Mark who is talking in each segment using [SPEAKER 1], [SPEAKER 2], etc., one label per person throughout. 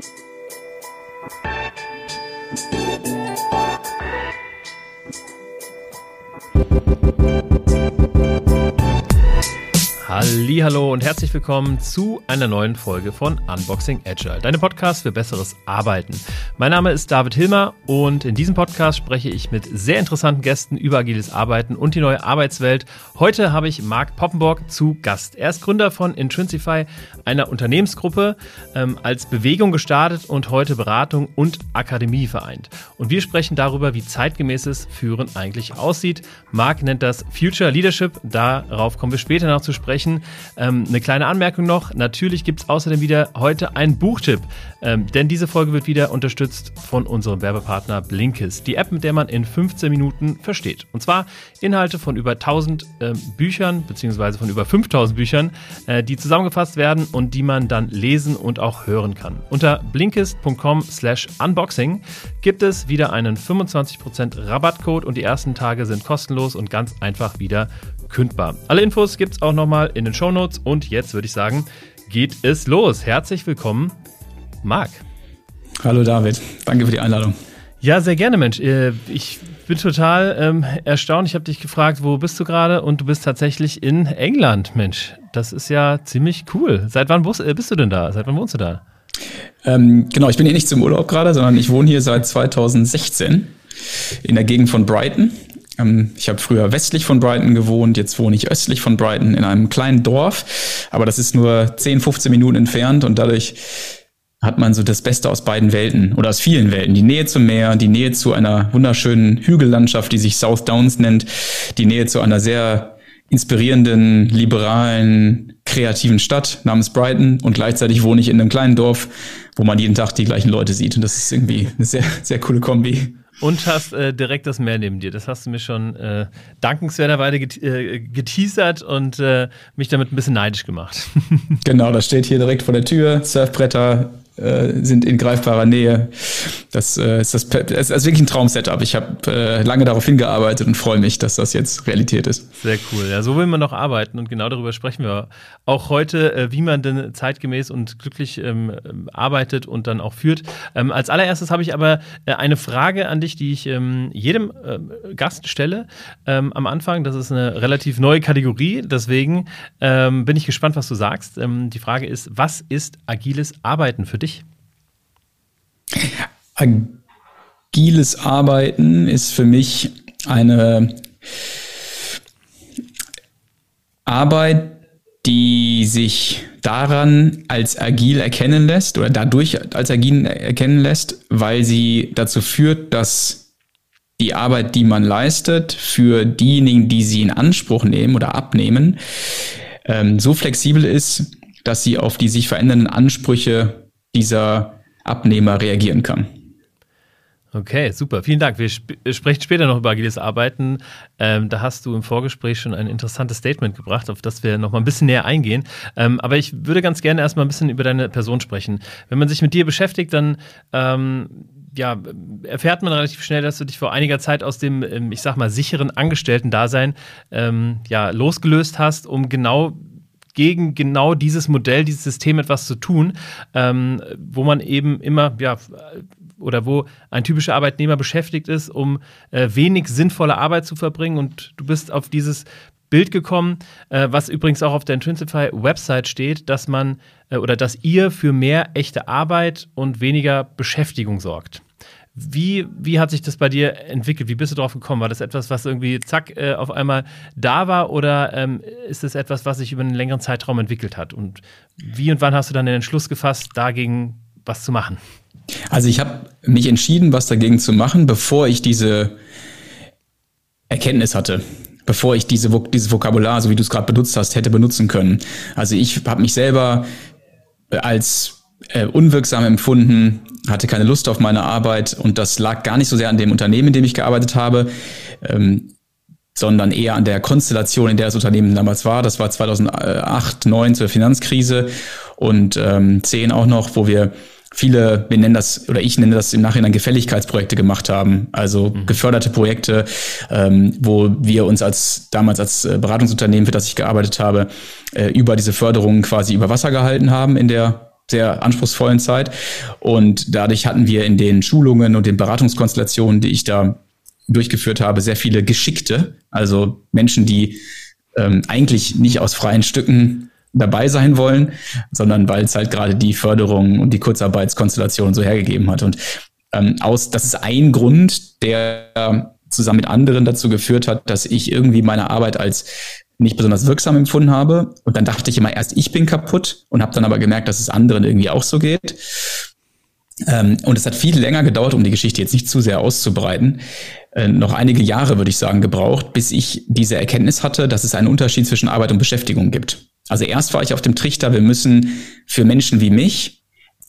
[SPEAKER 1] thank you Hallo und herzlich willkommen zu einer neuen Folge von Unboxing Agile, deinem Podcast für besseres Arbeiten. Mein Name ist David Hilmer und in diesem Podcast spreche ich mit sehr interessanten Gästen über agiles Arbeiten und die neue Arbeitswelt. Heute habe ich Marc Poppenborg zu Gast. Er ist Gründer von Intrinsify, einer Unternehmensgruppe, ähm, als Bewegung gestartet und heute Beratung und Akademie vereint. Und wir sprechen darüber, wie zeitgemäßes Führen eigentlich aussieht. Marc nennt das Future Leadership. Darauf kommen wir später noch zu sprechen Ähm, eine kleine Anmerkung noch. Natürlich gibt es außerdem wieder heute einen Buchtipp, ähm, denn diese Folge wird wieder unterstützt von unserem Werbepartner Blinkist, die App, mit der man in 15 Minuten versteht. Und zwar Inhalte von über 1000 äh, Büchern, beziehungsweise von über 5000 Büchern, äh, die zusammengefasst werden und die man dann lesen und auch hören kann. Unter blinkist.com slash unboxing gibt es wieder einen 25% Rabattcode und die ersten Tage sind kostenlos und ganz einfach wieder kündbar. Alle Infos gibt es auch nochmal in den Shownotes und jetzt würde ich sagen, geht es los. Herzlich willkommen, Marc.
[SPEAKER 2] Hallo David, danke für die Einladung.
[SPEAKER 1] Ja, sehr gerne, Mensch. Äh, ich bin total ähm, erstaunt. Ich habe dich gefragt, wo bist du gerade? Und du bist tatsächlich in England, Mensch. Das ist ja ziemlich cool. Seit wann äh, bist du denn da? Seit wann wohnst du da?
[SPEAKER 2] Ähm, genau, ich bin hier nicht zum Urlaub gerade, sondern ich wohne hier seit 2016 in der Gegend von Brighton. Ähm, ich habe früher westlich von Brighton gewohnt, jetzt wohne ich östlich von Brighton in einem kleinen Dorf, aber das ist nur 10, 15 Minuten entfernt und dadurch hat man so das Beste aus beiden Welten oder aus vielen Welten. Die Nähe zum Meer, die Nähe zu einer wunderschönen Hügellandschaft, die sich South Downs nennt, die Nähe zu einer sehr inspirierenden, liberalen, kreativen Stadt namens Brighton. Und gleichzeitig wohne ich in einem kleinen Dorf, wo man jeden Tag die gleichen Leute sieht. Und das ist irgendwie eine sehr, sehr coole Kombi
[SPEAKER 1] und hast äh, direkt das Meer neben dir. Das hast du mir schon äh, dankenswerterweise äh, geteasert und äh, mich damit ein bisschen neidisch gemacht.
[SPEAKER 2] genau, das steht hier direkt vor der Tür. Surfbretter, äh, sind in greifbarer Nähe. Das, äh, ist, das, das ist wirklich ein Traum-Setup. Ich habe äh, lange darauf hingearbeitet und freue mich, dass das jetzt Realität ist.
[SPEAKER 1] Sehr cool. Ja, so will man noch arbeiten und genau darüber sprechen wir auch heute, äh, wie man denn zeitgemäß und glücklich ähm, arbeitet und dann auch führt. Ähm, als allererstes habe ich aber äh, eine Frage an dich, die ich ähm, jedem Gast stelle ähm, am Anfang. Das ist eine relativ neue Kategorie, deswegen ähm, bin ich gespannt, was du sagst. Ähm, die Frage ist, was ist agiles Arbeiten für dich? Dich?
[SPEAKER 2] Agiles Arbeiten ist für mich eine Arbeit, die sich daran als agil erkennen lässt oder dadurch als agil erkennen lässt, weil sie dazu führt, dass die Arbeit, die man leistet, für diejenigen, die sie in Anspruch nehmen oder abnehmen, ähm, so flexibel ist, dass sie auf die sich verändernden Ansprüche dieser Abnehmer reagieren kann.
[SPEAKER 1] Okay, super. Vielen Dank. Wir sp sprechen später noch über agiles Arbeiten. Ähm, da hast du im Vorgespräch schon ein interessantes Statement gebracht, auf das wir noch mal ein bisschen näher eingehen. Ähm, aber ich würde ganz gerne erstmal ein bisschen über deine Person sprechen. Wenn man sich mit dir beschäftigt, dann ähm, ja, erfährt man relativ schnell, dass du dich vor einiger Zeit aus dem, ähm, ich sag mal, sicheren Angestellten-Dasein ähm, ja, losgelöst hast, um genau gegen genau dieses Modell, dieses System etwas zu tun, ähm, wo man eben immer, ja, oder wo ein typischer Arbeitnehmer beschäftigt ist, um äh, wenig sinnvolle Arbeit zu verbringen. Und du bist auf dieses Bild gekommen, äh, was übrigens auch auf der Intrinsify-Website steht, dass man äh, oder dass ihr für mehr echte Arbeit und weniger Beschäftigung sorgt. Wie, wie hat sich das bei dir entwickelt? Wie bist du drauf gekommen? War das etwas, was irgendwie zack äh, auf einmal da war oder ähm, ist es etwas, was sich über einen längeren Zeitraum entwickelt hat? Und wie und wann hast du dann den Entschluss gefasst, dagegen was zu machen?
[SPEAKER 2] Also ich habe mich entschieden, was dagegen zu machen, bevor ich diese Erkenntnis hatte bevor ich diese, dieses Vokabular, so wie du es gerade benutzt hast, hätte benutzen können. Also ich habe mich selber als äh, unwirksam empfunden, hatte keine Lust auf meine Arbeit und das lag gar nicht so sehr an dem Unternehmen, in dem ich gearbeitet habe, ähm, sondern eher an der Konstellation, in der das Unternehmen damals war. Das war 2008, 2009 zur Finanzkrise und ähm, 10 auch noch, wo wir viele, wir nennen das, oder ich nenne das im Nachhinein Gefälligkeitsprojekte gemacht haben, also mhm. geförderte Projekte, ähm, wo wir uns als damals als äh, Beratungsunternehmen, für das ich gearbeitet habe, äh, über diese Förderungen quasi über Wasser gehalten haben in der sehr anspruchsvollen Zeit. Und dadurch hatten wir in den Schulungen und den Beratungskonstellationen, die ich da durchgeführt habe, sehr viele Geschickte, also Menschen, die ähm, eigentlich nicht aus freien Stücken dabei sein wollen, sondern weil es halt gerade die Förderung und die Kurzarbeitskonstellation so hergegeben hat. Und ähm, aus, das ist ein Grund, der zusammen mit anderen dazu geführt hat, dass ich irgendwie meine Arbeit als nicht besonders wirksam empfunden habe. Und dann dachte ich immer erst, ich bin kaputt und habe dann aber gemerkt, dass es anderen irgendwie auch so geht. Ähm, und es hat viel länger gedauert, um die Geschichte jetzt nicht zu sehr auszubreiten. Äh, noch einige Jahre, würde ich sagen, gebraucht, bis ich diese Erkenntnis hatte, dass es einen Unterschied zwischen Arbeit und Beschäftigung gibt. Also erst war ich auf dem Trichter, wir müssen für Menschen wie mich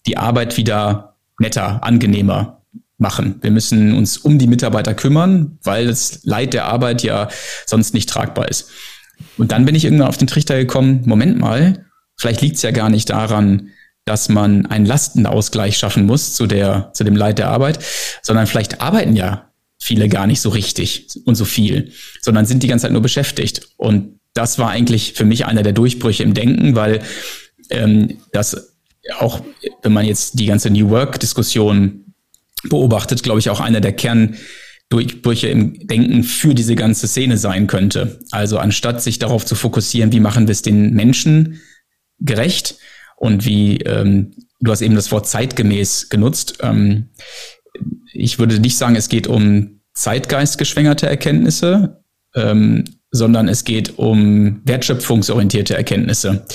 [SPEAKER 2] die Arbeit wieder netter, angenehmer machen. Wir müssen uns um die Mitarbeiter kümmern, weil das Leid der Arbeit ja sonst nicht tragbar ist. Und dann bin ich irgendwann auf den Trichter gekommen, Moment mal, vielleicht liegt es ja gar nicht daran, dass man einen Lastenausgleich schaffen muss zu, der, zu dem Leid der Arbeit, sondern vielleicht arbeiten ja viele gar nicht so richtig und so viel, sondern sind die ganze Zeit nur beschäftigt. Und das war eigentlich für mich einer der Durchbrüche im Denken, weil ähm, das auch, wenn man jetzt die ganze New Work-Diskussion beobachtet, glaube ich, auch einer der Kerndurchbrüche im Denken für diese ganze Szene sein könnte. Also anstatt sich darauf zu fokussieren, wie machen wir es den Menschen gerecht, und wie, ähm, du hast eben das Wort zeitgemäß genutzt. Ähm, ich würde nicht sagen, es geht um zeitgeistgeschwängerte Erkenntnisse, ähm, sondern es geht um wertschöpfungsorientierte Erkenntnisse.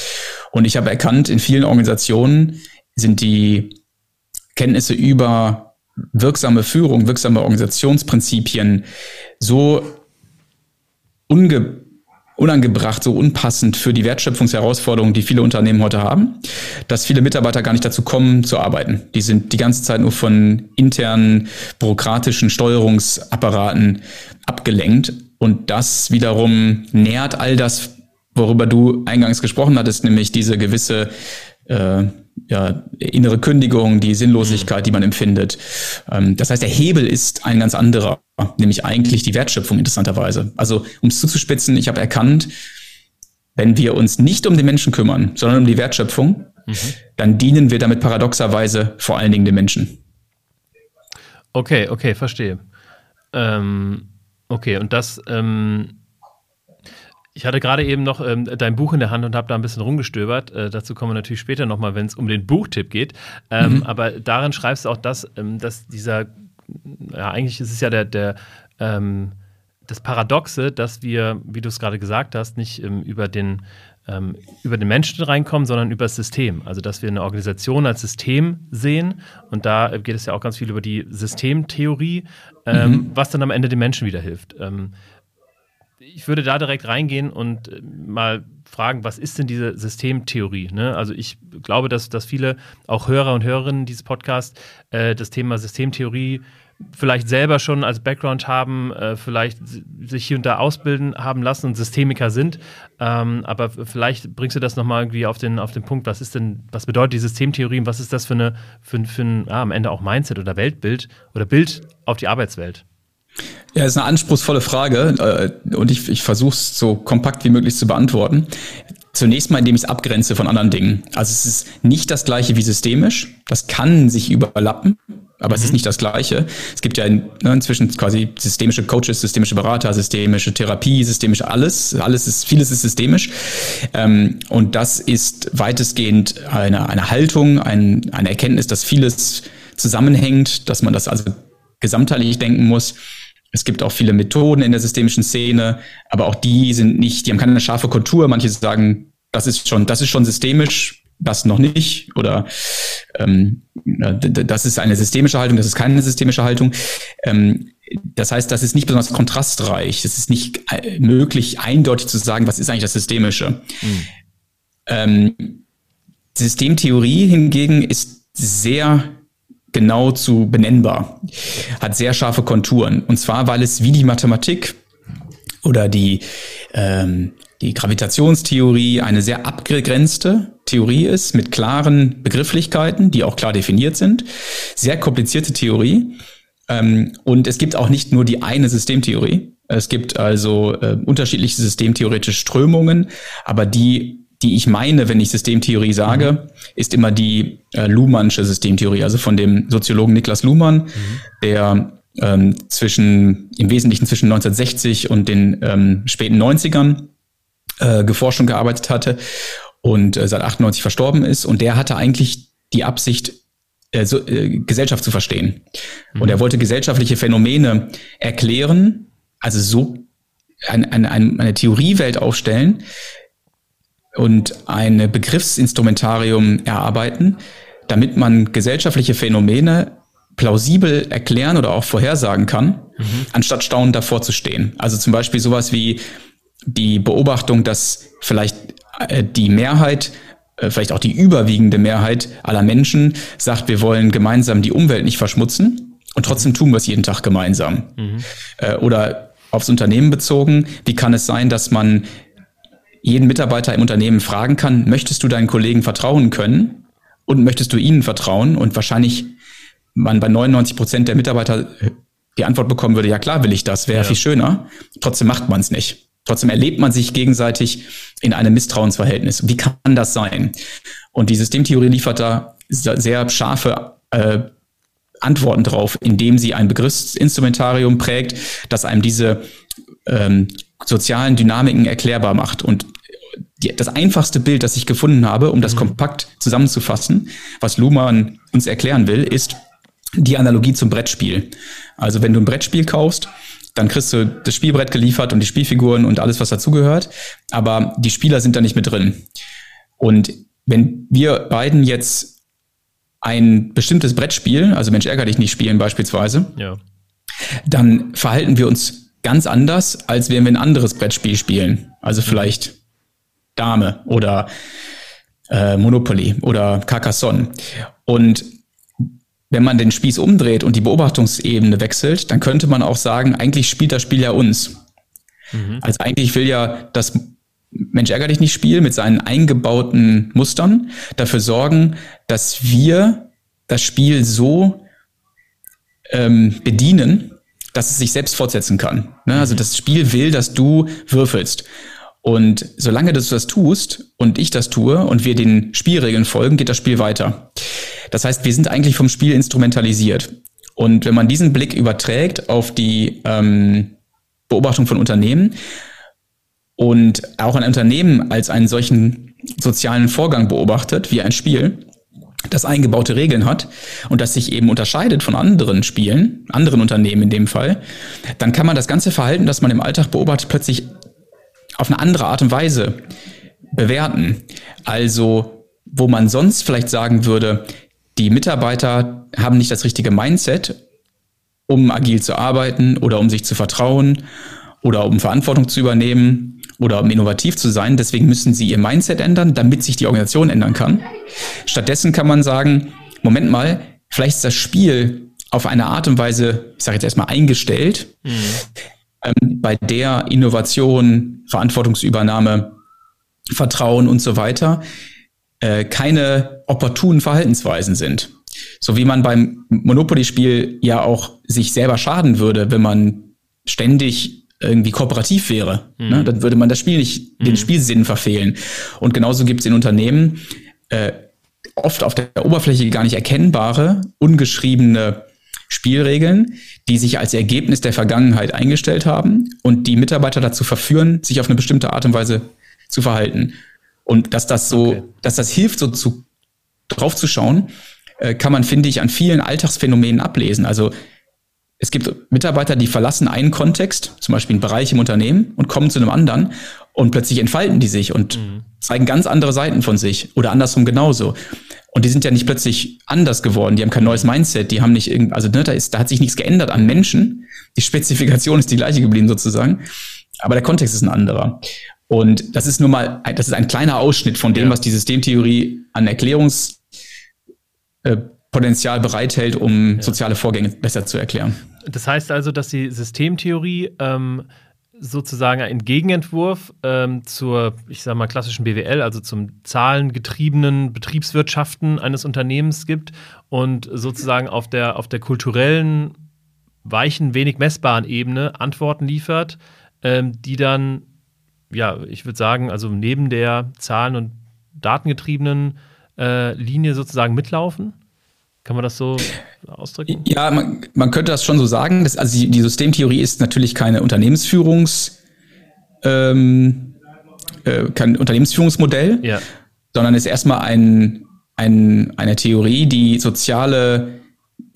[SPEAKER 2] Und ich habe erkannt, in vielen Organisationen sind die Kenntnisse über wirksame Führung, wirksame Organisationsprinzipien so unge unangebracht, so unpassend für die Wertschöpfungsherausforderungen, die viele Unternehmen heute haben, dass viele Mitarbeiter gar nicht dazu kommen, zu arbeiten. Die sind die ganze Zeit nur von internen bürokratischen Steuerungsapparaten abgelenkt. Und das wiederum nährt all das, worüber du eingangs gesprochen hattest, nämlich diese gewisse äh, ja, innere Kündigung, die Sinnlosigkeit, die man empfindet. Ähm, das heißt, der Hebel ist ein ganz anderer, nämlich eigentlich die Wertschöpfung interessanterweise. Also, um es zuzuspitzen, ich habe erkannt, wenn wir uns nicht um den Menschen kümmern, sondern um die Wertschöpfung, mhm. dann dienen wir damit paradoxerweise vor allen Dingen den Menschen.
[SPEAKER 1] Okay, okay, verstehe. Ähm, okay, und das ähm, ich hatte gerade eben noch ähm, dein Buch in der Hand und habe da ein bisschen rumgestöbert. Äh, dazu kommen wir natürlich später nochmal, wenn es um den Buchtipp geht. Ähm, mhm. Aber darin schreibst du auch das, ähm, dass dieser, ja, eigentlich ist es ja der, der ähm, das Paradoxe, dass wir, wie du es gerade gesagt hast, nicht ähm, über den ähm, über den Menschen reinkommen, sondern über das System. Also, dass wir eine Organisation als System sehen. Und da geht es ja auch ganz viel über die Systemtheorie, mhm. was dann am Ende den Menschen wieder hilft. Ich würde da direkt reingehen und äh, mal fragen, was ist denn diese Systemtheorie? Ne? Also ich glaube, dass, dass viele, auch Hörer und Hörerinnen dieses Podcasts, äh, das Thema Systemtheorie vielleicht selber schon als Background haben, äh, vielleicht sich hier und da ausbilden haben lassen und Systemiker sind. Ähm, aber vielleicht bringst du das nochmal irgendwie auf den, auf den Punkt, was ist denn, was bedeutet die Systemtheorie und was ist das für eine, für, für ein, ja, am Ende auch Mindset oder Weltbild oder Bild auf die Arbeitswelt?
[SPEAKER 2] Ja, ist eine anspruchsvolle Frage äh, und ich, ich versuche es so kompakt wie möglich zu beantworten. Zunächst mal, indem ich es abgrenze von anderen Dingen. Also es ist nicht das gleiche wie systemisch. Das kann sich überlappen, aber mhm. es ist mhm. nicht das gleiche. Es gibt ja in, ne, inzwischen quasi systemische Coaches, systemische Berater, systemische Therapie, systemische alles. Alles ist, vieles ist systemisch. Ähm, und das ist weitestgehend eine, eine Haltung, ein, eine Erkenntnis, dass vieles zusammenhängt, dass man das also gesamtheitlich denken muss. Es gibt auch viele Methoden in der systemischen Szene, aber auch die sind nicht, die haben keine scharfe Kontur. Manche sagen, das ist schon, das ist schon systemisch, das noch nicht. Oder ähm, das ist eine systemische Haltung, das ist keine systemische Haltung. Ähm, das heißt, das ist nicht besonders kontrastreich. Es ist nicht äh, möglich, eindeutig zu sagen, was ist eigentlich das Systemische. Mhm. Ähm, Systemtheorie hingegen ist sehr genau zu benennbar, hat sehr scharfe Konturen. Und zwar, weil es wie die Mathematik oder die, ähm, die Gravitationstheorie eine sehr abgegrenzte Theorie ist mit klaren Begrifflichkeiten, die auch klar definiert sind. Sehr komplizierte Theorie. Ähm, und es gibt auch nicht nur die eine Systemtheorie. Es gibt also äh, unterschiedliche systemtheoretische Strömungen, aber die die ich meine, wenn ich Systemtheorie sage, mhm. ist immer die äh, Luhmannsche Systemtheorie, also von dem Soziologen Niklas Luhmann, mhm. der ähm, zwischen, im Wesentlichen zwischen 1960 und den ähm, späten 90ern äh, geforscht und gearbeitet hatte und äh, seit 98 verstorben ist. Und der hatte eigentlich die Absicht, äh, so, äh, Gesellschaft zu verstehen. Mhm. Und er wollte gesellschaftliche Phänomene erklären, also so eine, eine, eine Theoriewelt aufstellen und ein Begriffsinstrumentarium erarbeiten, damit man gesellschaftliche Phänomene plausibel erklären oder auch vorhersagen kann, mhm. anstatt staunend davor zu stehen. Also zum Beispiel sowas wie die Beobachtung, dass vielleicht äh, die Mehrheit äh, vielleicht auch die überwiegende Mehrheit aller Menschen sagt, wir wollen gemeinsam die Umwelt nicht verschmutzen und trotzdem tun wir es jeden Tag gemeinsam. Mhm. Oder aufs Unternehmen bezogen, wie kann es sein, dass man jeden Mitarbeiter im Unternehmen fragen kann, möchtest du deinen Kollegen vertrauen können und möchtest du ihnen vertrauen? Und wahrscheinlich man bei 99 Prozent der Mitarbeiter die Antwort bekommen würde, ja klar will ich das, wäre ja. viel schöner. Trotzdem macht man es nicht. Trotzdem erlebt man sich gegenseitig in einem Misstrauensverhältnis. Wie kann das sein? Und die Systemtheorie liefert da sehr scharfe äh, Antworten drauf, indem sie ein Begriffsinstrumentarium prägt, das einem diese ähm, sozialen Dynamiken erklärbar macht. Und die, das einfachste Bild, das ich gefunden habe, um das mhm. kompakt zusammenzufassen, was Luhmann uns erklären will, ist die Analogie zum Brettspiel. Also wenn du ein Brettspiel kaufst, dann kriegst du das Spielbrett geliefert und die Spielfiguren und alles, was dazugehört, aber die Spieler sind da nicht mit drin. Und wenn wir beiden jetzt ein bestimmtes Brettspiel, also Mensch ärger dich nicht spielen beispielsweise, ja. dann verhalten wir uns ganz anders, als wenn wir ein anderes Brettspiel spielen. Also vielleicht Dame oder äh, Monopoly oder Carcassonne. Und wenn man den Spieß umdreht und die Beobachtungsebene wechselt, dann könnte man auch sagen, eigentlich spielt das Spiel ja uns. Mhm. Also eigentlich will ja das Mensch ärger dich nicht Spiel mit seinen eingebauten Mustern dafür sorgen, dass wir das Spiel so ähm, bedienen, dass es sich selbst fortsetzen kann. Ne? Also mhm. das Spiel will, dass du würfelst. Und solange du das tust und ich das tue und wir den Spielregeln folgen, geht das Spiel weiter. Das heißt, wir sind eigentlich vom Spiel instrumentalisiert. Und wenn man diesen Blick überträgt auf die ähm, Beobachtung von Unternehmen, und auch ein Unternehmen als einen solchen sozialen Vorgang beobachtet, wie ein Spiel, das eingebaute Regeln hat und das sich eben unterscheidet von anderen Spielen, anderen Unternehmen in dem Fall, dann kann man das ganze Verhalten, das man im Alltag beobachtet, plötzlich auf eine andere Art und Weise bewerten. Also, wo man sonst vielleicht sagen würde, die Mitarbeiter haben nicht das richtige Mindset, um agil zu arbeiten oder um sich zu vertrauen oder um Verantwortung zu übernehmen, oder um innovativ zu sein. Deswegen müssen sie ihr Mindset ändern, damit sich die Organisation ändern kann. Stattdessen kann man sagen, Moment mal, vielleicht ist das Spiel auf eine Art und Weise, ich sage jetzt erstmal eingestellt, mhm. Ähm, bei der Innovation, Verantwortungsübernahme, Vertrauen und so weiter äh, keine opportunen Verhaltensweisen sind. So wie man beim Monopoly-Spiel ja auch sich selber schaden würde, wenn man ständig irgendwie kooperativ wäre. Mhm. Ne? Dann würde man das Spiel nicht, den mhm. Spielsinn verfehlen. Und genauso gibt es in Unternehmen äh, oft auf der Oberfläche gar nicht erkennbare, ungeschriebene Spielregeln, die sich als Ergebnis der Vergangenheit eingestellt haben und die Mitarbeiter dazu verführen, sich auf eine bestimmte Art und Weise zu verhalten. Und dass das so, okay. dass das hilft, so zu, drauf zu schauen, äh, kann man, finde ich, an vielen Alltagsphänomenen ablesen. Also es gibt Mitarbeiter, die verlassen einen Kontext, zum Beispiel einen Bereich im Unternehmen, und kommen zu einem anderen und plötzlich entfalten die sich und mhm. zeigen ganz andere Seiten von sich oder andersrum genauso. Und die sind ja nicht plötzlich anders geworden, die haben kein neues Mindset, die haben nicht irgend, also ne, da ist, da hat sich nichts geändert an Menschen. Die Spezifikation ist die gleiche geblieben sozusagen, aber der Kontext ist ein anderer. Und das ist nur mal, das ist ein kleiner Ausschnitt von dem, ja. was die Systemtheorie an Erklärungs äh, Potenzial bereithält, um ja. soziale Vorgänge besser zu erklären.
[SPEAKER 1] Das heißt also, dass die Systemtheorie ähm, sozusagen ein Gegenentwurf ähm, zur, ich sage mal, klassischen BWL, also zum zahlengetriebenen Betriebswirtschaften eines Unternehmens gibt und sozusagen auf der, auf der kulturellen, weichen, wenig messbaren Ebene Antworten liefert, ähm, die dann ja, ich würde sagen, also neben der Zahlen- und datengetriebenen äh, Linie sozusagen mitlaufen? Kann man das so ausdrücken?
[SPEAKER 2] Ja, man, man könnte das schon so sagen. Das, also die, die Systemtheorie ist natürlich keine Unternehmensführungs, ähm, äh, kein Unternehmensführungsmodell, ja. sondern ist erstmal ein, ein, eine Theorie, die soziale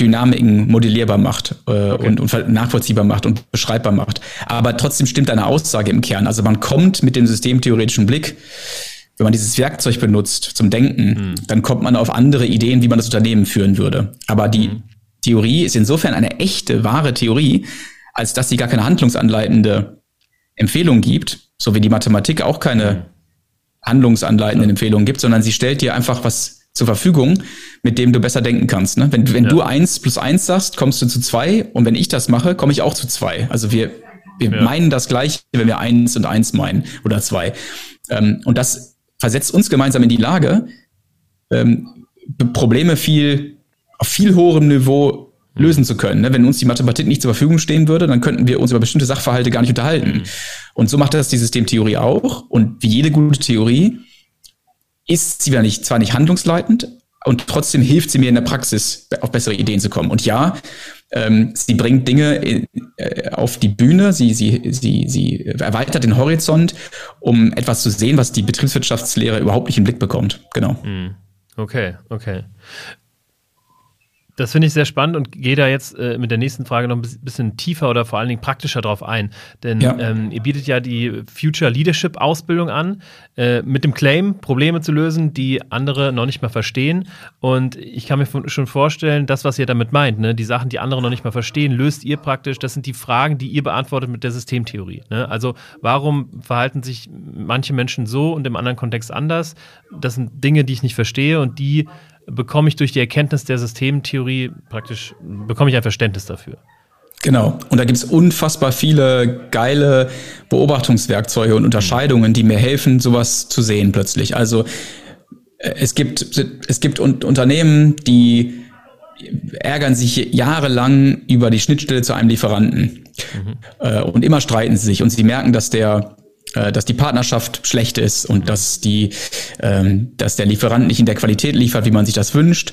[SPEAKER 2] Dynamiken modellierbar macht äh, okay. und, und nachvollziehbar macht und beschreibbar macht. Aber trotzdem stimmt eine Aussage im Kern. Also man kommt mit dem systemtheoretischen Blick, wenn man dieses Werkzeug benutzt zum Denken, mhm. dann kommt man auf andere Ideen, wie man das Unternehmen führen würde. Aber die mhm. Theorie ist insofern eine echte, wahre Theorie, als dass sie gar keine handlungsanleitende Empfehlung gibt, so wie die Mathematik auch keine mhm. handlungsanleitenden Empfehlungen gibt, sondern sie stellt dir einfach was zur Verfügung, mit dem du besser denken kannst. Ne? Wenn, wenn ja. du eins plus eins sagst, kommst du zu zwei und wenn ich das mache, komme ich auch zu zwei. Also wir, wir ja. meinen das gleiche, wenn wir eins und eins meinen oder zwei. Ähm, und das versetzt uns gemeinsam in die Lage, ähm, Probleme viel auf viel hoherem Niveau lösen zu können. Ne? Wenn uns die Mathematik nicht zur Verfügung stehen würde, dann könnten wir uns über bestimmte Sachverhalte gar nicht unterhalten. Mhm. Und so macht das die Systemtheorie auch. Und wie jede gute Theorie ist sie nicht, zwar nicht handlungsleitend, und trotzdem hilft sie mir in der Praxis, auf bessere Ideen zu kommen. Und ja, ähm, sie bringt Dinge in, äh, auf die Bühne, sie, sie, sie, sie erweitert den Horizont, um etwas zu sehen, was die Betriebswirtschaftslehre überhaupt nicht im Blick bekommt. Genau.
[SPEAKER 1] Hm. Okay, okay. Das finde ich sehr spannend und gehe da jetzt äh, mit der nächsten Frage noch ein bisschen tiefer oder vor allen Dingen praktischer drauf ein. Denn ja. ähm, ihr bietet ja die Future Leadership Ausbildung an, äh, mit dem Claim, Probleme zu lösen, die andere noch nicht mal verstehen. Und ich kann mir schon vorstellen, das, was ihr damit meint, ne, die Sachen, die andere noch nicht mal verstehen, löst ihr praktisch. Das sind die Fragen, die ihr beantwortet mit der Systemtheorie. Ne? Also, warum verhalten sich manche Menschen so und im anderen Kontext anders? Das sind Dinge, die ich nicht verstehe und die bekomme ich durch die Erkenntnis der Systemtheorie praktisch, bekomme ich ein Verständnis dafür.
[SPEAKER 2] Genau. Und da gibt es unfassbar viele geile Beobachtungswerkzeuge und Unterscheidungen, die mir helfen, sowas zu sehen plötzlich. Also äh, es gibt, es gibt Unternehmen, die ärgern sich jahrelang über die Schnittstelle zu einem Lieferanten. Mhm. Äh, und immer streiten sie sich. Und sie merken, dass der dass die Partnerschaft schlecht ist und dass die, ähm, dass der Lieferant nicht in der Qualität liefert, wie man sich das wünscht.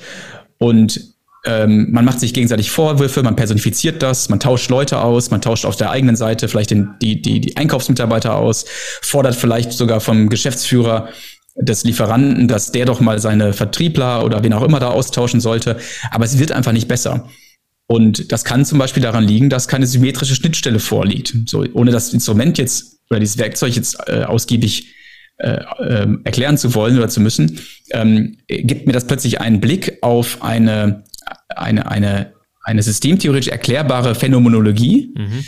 [SPEAKER 2] Und ähm, man macht sich gegenseitig Vorwürfe, man personifiziert das, man tauscht Leute aus, man tauscht auf der eigenen Seite vielleicht den, die, die, die Einkaufsmitarbeiter aus, fordert vielleicht sogar vom Geschäftsführer des Lieferanten, dass der doch mal seine Vertriebler oder wen auch immer da austauschen sollte. Aber es wird einfach nicht besser. Und das kann zum Beispiel daran liegen, dass keine symmetrische Schnittstelle vorliegt. So, ohne das Instrument jetzt oder dieses Werkzeug jetzt äh, ausgiebig äh, äh, erklären zu wollen oder zu müssen, ähm, gibt mir das plötzlich einen Blick auf eine, eine, eine, eine systemtheoretisch erklärbare Phänomenologie, mhm.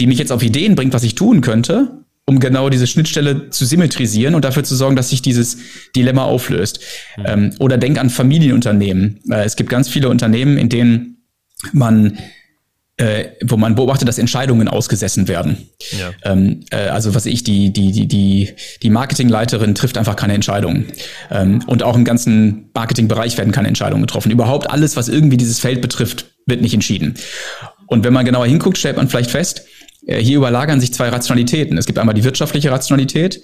[SPEAKER 2] die mich jetzt auf Ideen bringt, was ich tun könnte, um genau diese Schnittstelle zu symmetrisieren und dafür zu sorgen, dass sich dieses Dilemma auflöst. Mhm. Ähm, oder denk an Familienunternehmen. Äh, es gibt ganz viele Unternehmen, in denen man äh, wo man beobachtet, dass Entscheidungen ausgesessen werden. Ja. Ähm, äh, also was ich, die, die, die, die, die Marketingleiterin trifft einfach keine Entscheidungen. Ähm, und auch im ganzen Marketingbereich werden keine Entscheidungen getroffen. Überhaupt alles, was irgendwie dieses Feld betrifft, wird nicht entschieden. Und wenn man genauer hinguckt, stellt man vielleicht fest, äh, hier überlagern sich zwei Rationalitäten. Es gibt einmal die wirtschaftliche Rationalität,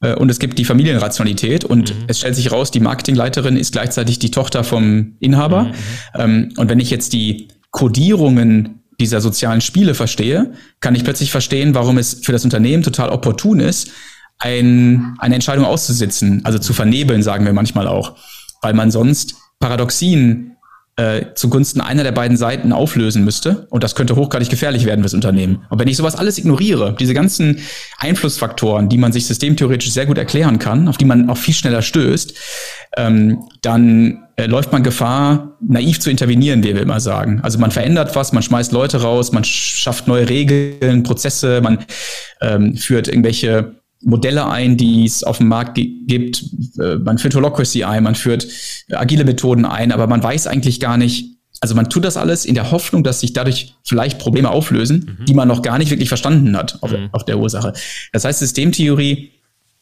[SPEAKER 2] äh, und es gibt die Familienrationalität und mhm. es stellt sich raus, die Marketingleiterin ist gleichzeitig die Tochter vom Inhaber. Mhm. Ähm, und wenn ich jetzt die Kodierungen dieser sozialen Spiele verstehe, kann ich plötzlich verstehen, warum es für das Unternehmen total opportun ist, ein, eine Entscheidung auszusitzen, also zu vernebeln, sagen wir manchmal auch, weil man sonst Paradoxien äh, zugunsten einer der beiden Seiten auflösen müsste. Und das könnte hochgradig gefährlich werden fürs Unternehmen. Und wenn ich sowas alles ignoriere, diese ganzen Einflussfaktoren, die man sich systemtheoretisch sehr gut erklären kann, auf die man auch viel schneller stößt, ähm, dann äh, läuft man Gefahr, naiv zu intervenieren, wie wir immer sagen. Also man verändert was, man schmeißt Leute raus, man schafft neue Regeln, Prozesse, man ähm, führt irgendwelche Modelle ein, die es auf dem Markt gibt. Äh, man führt Holocracy ein, man führt agile Methoden ein, aber man weiß eigentlich gar nicht, also man tut das alles in der Hoffnung, dass sich dadurch vielleicht Probleme auflösen, mhm. die man noch gar nicht wirklich verstanden hat auf, mhm. auf der Ursache. Das heißt, Systemtheorie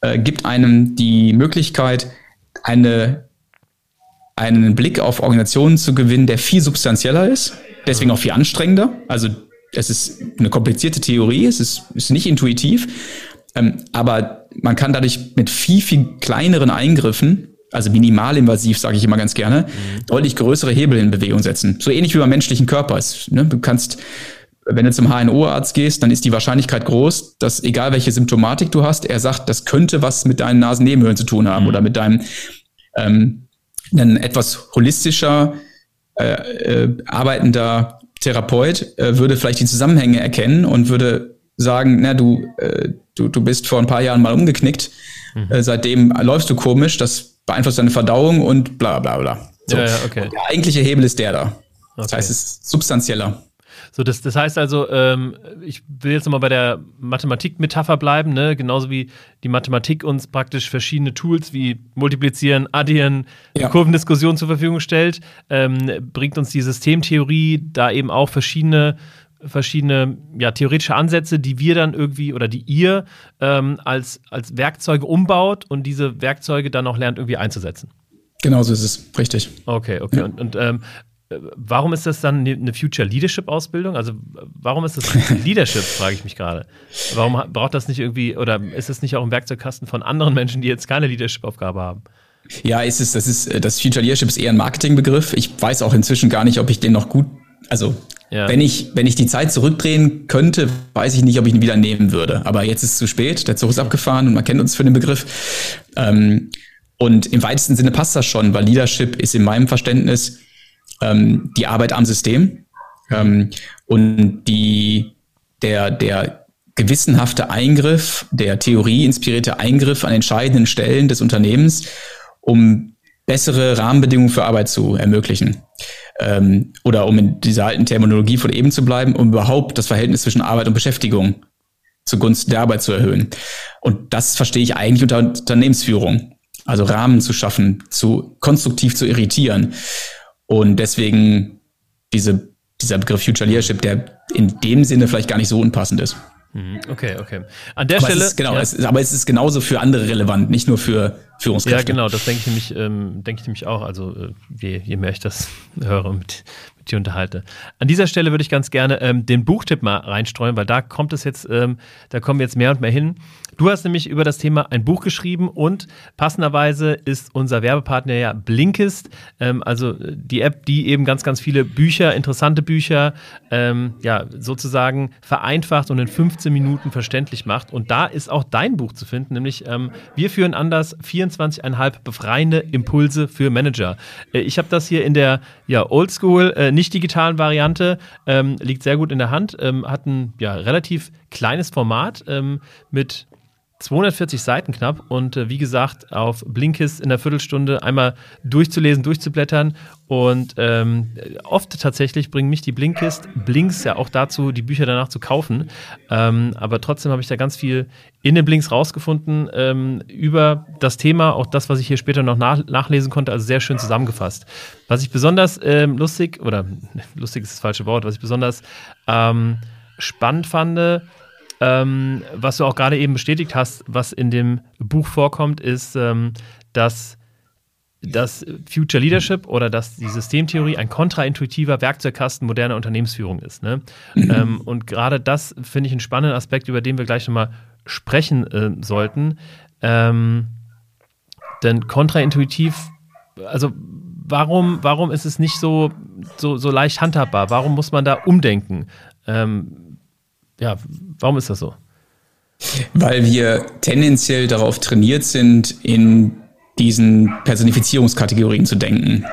[SPEAKER 2] äh, gibt einem die Möglichkeit, eine, einen Blick auf Organisationen zu gewinnen, der viel substanzieller ist, deswegen auch viel anstrengender. Also es ist eine komplizierte Theorie, es ist, ist nicht intuitiv, Ähm, aber man kann dadurch mit viel, viel kleineren Eingriffen, also minimalinvasiv, sage ich immer ganz gerne, mhm. deutlich größere Hebel in Bewegung setzen. So ähnlich wie beim menschlichen Körper. Ist, ne? Du kannst, wenn du zum HNO-Arzt gehst, dann ist die Wahrscheinlichkeit groß, dass egal welche Symptomatik du hast, er sagt, das könnte was mit deinen Nasennebenhöhlen zu tun haben mhm. oder mit deinem ähm, ein etwas holistischer äh, äh, arbeitender Therapeut äh, würde vielleicht die Zusammenhänge erkennen und würde sagen, na du, äh, du, du bist vor ein paar Jahren mal umgeknickt, mhm. äh, seitdem läufst du komisch, das beeinflusst deine Verdauung und bla bla bla. So. Ja, ja, okay. der eigentliche Hebel ist der da. Das okay. heißt, es ist substanzieller.
[SPEAKER 1] So, das, das heißt also, ähm, ich will jetzt nochmal bei der Mathematik-Metapher bleiben, ne? genauso wie die Mathematik uns praktisch verschiedene Tools wie Multiplizieren, Addieren, ja. Kurvendiskussion zur Verfügung stellt, ähm, bringt uns die Systemtheorie da eben auch verschiedene verschiedene ja, theoretische Ansätze, die wir dann irgendwie oder die ihr ähm, als, als Werkzeuge umbaut und diese Werkzeuge dann auch lernt, irgendwie einzusetzen.
[SPEAKER 2] Genau so ist es, richtig.
[SPEAKER 1] Okay, okay. Ja. Und, und ähm, warum ist das dann eine Future Leadership Ausbildung? Also warum ist das Leadership, frage ich mich gerade. Warum braucht das nicht irgendwie, oder ist es nicht auch im Werkzeugkasten von anderen Menschen, die jetzt keine Leadership-Aufgabe haben?
[SPEAKER 2] Ja, ist es, das ist, das Future Leadership ist eher ein Marketingbegriff. Ich weiß auch inzwischen gar nicht, ob ich den noch gut, also ja. wenn ich, wenn ich die Zeit zurückdrehen könnte, weiß ich nicht, ob ich ihn wieder nehmen würde. Aber jetzt ist es zu spät, der Zug ist abgefahren und man kennt uns für den Begriff. Ähm, und im weitesten Sinne passt das schon, weil Leadership ist in meinem Verständnis ähm, die Arbeit am System ähm, und die, der, der gewissenhafte Eingriff, der theorieinspirierte Eingriff an entscheidenden Stellen des Unternehmens, um bessere Rahmenbedingungen für Arbeit zu ermöglichen. Ähm, oder um in dieser alten Terminologie von eben zu bleiben, um überhaupt das Verhältnis zwischen Arbeit und Beschäftigung zugunsten der Arbeit zu erhöhen. Und das verstehe ich eigentlich unter Unternehmensführung. Also Rahmen zu schaffen, zu konstruktiv zu irritieren. Und deswegen diese, dieser Begriff Future Leadership, der in dem Sinne vielleicht gar nicht so unpassend ist.
[SPEAKER 1] Mhm, okay, okay. An der
[SPEAKER 2] aber
[SPEAKER 1] Stelle.
[SPEAKER 2] Es ist, genau, ja. es aber es ist genauso für andere relevant, nicht nur für Führungskräfte.
[SPEAKER 1] Ja, genau, das denke ich nämlich, ähm, denke ich nämlich auch. Also äh, je, je mehr ich das höre mit, mit dir unterhalte. An dieser Stelle würde ich ganz gerne ähm, den Buchtipp mal reinstreuen, weil da kommt es jetzt, ähm, da kommen wir jetzt mehr und mehr hin. Du hast nämlich über das Thema ein Buch geschrieben und passenderweise ist unser Werbepartner ja Blinkist, ähm, also die App, die eben ganz, ganz viele Bücher, interessante Bücher, ähm, ja, sozusagen vereinfacht und in 15 Minuten verständlich macht. Und da ist auch dein Buch zu finden, nämlich ähm, Wir führen anders 24,5 befreiende Impulse für Manager. Äh, ich habe das hier in der ja, Oldschool, äh, nicht digitalen Variante, ähm, liegt sehr gut in der Hand, ähm, hat ein ja, relativ kleines Format ähm, mit 240 Seiten knapp. Und äh, wie gesagt auf Blinkist in der Viertelstunde einmal durchzulesen, durchzublättern. Und ähm, oft tatsächlich bringen mich die Blinkist, Blinks ja auch dazu, die Bücher danach zu kaufen, ähm, aber trotzdem habe ich da ganz viel in den Blinks rausgefunden ähm, über das Thema, auch das, was ich hier später noch nach nachlesen konnte, also sehr schön zusammengefasst. Was ich besonders ähm, lustig, oder lustig ist das falsche Wort, was ich besonders ähm, spannend fand, ähm, was du auch gerade eben bestätigt hast, was in dem Buch vorkommt, ist, ähm, dass dass Future Leadership oder dass die Systemtheorie ein kontraintuitiver Werkzeugkasten moderner Unternehmensführung ist. Ne? Ähm, und gerade das finde ich einen spannenden Aspekt, über den wir gleich nochmal sprechen äh, sollten. Ähm, denn kontraintuitiv, also warum, warum ist es nicht so, so, so leicht handhabbar? Warum muss man da umdenken? Ähm, ja, warum ist das so?
[SPEAKER 2] Weil wir tendenziell darauf trainiert sind, in diesen Personifizierungskategorien zu denken.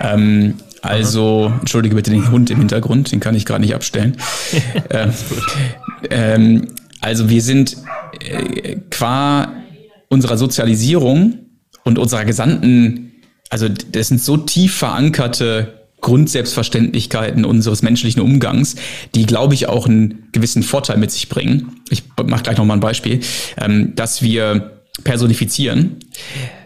[SPEAKER 2] Ähm, also, entschuldige bitte den Hund im Hintergrund, den kann ich gerade nicht abstellen. ähm, ähm, also wir sind äh, qua unserer Sozialisierung und unserer gesamten, also das sind so tief verankerte Grundselbstverständlichkeiten unseres menschlichen Umgangs, die, glaube ich, auch einen gewissen Vorteil mit sich bringen. Ich mache gleich nochmal ein Beispiel, ähm, dass wir personifizieren,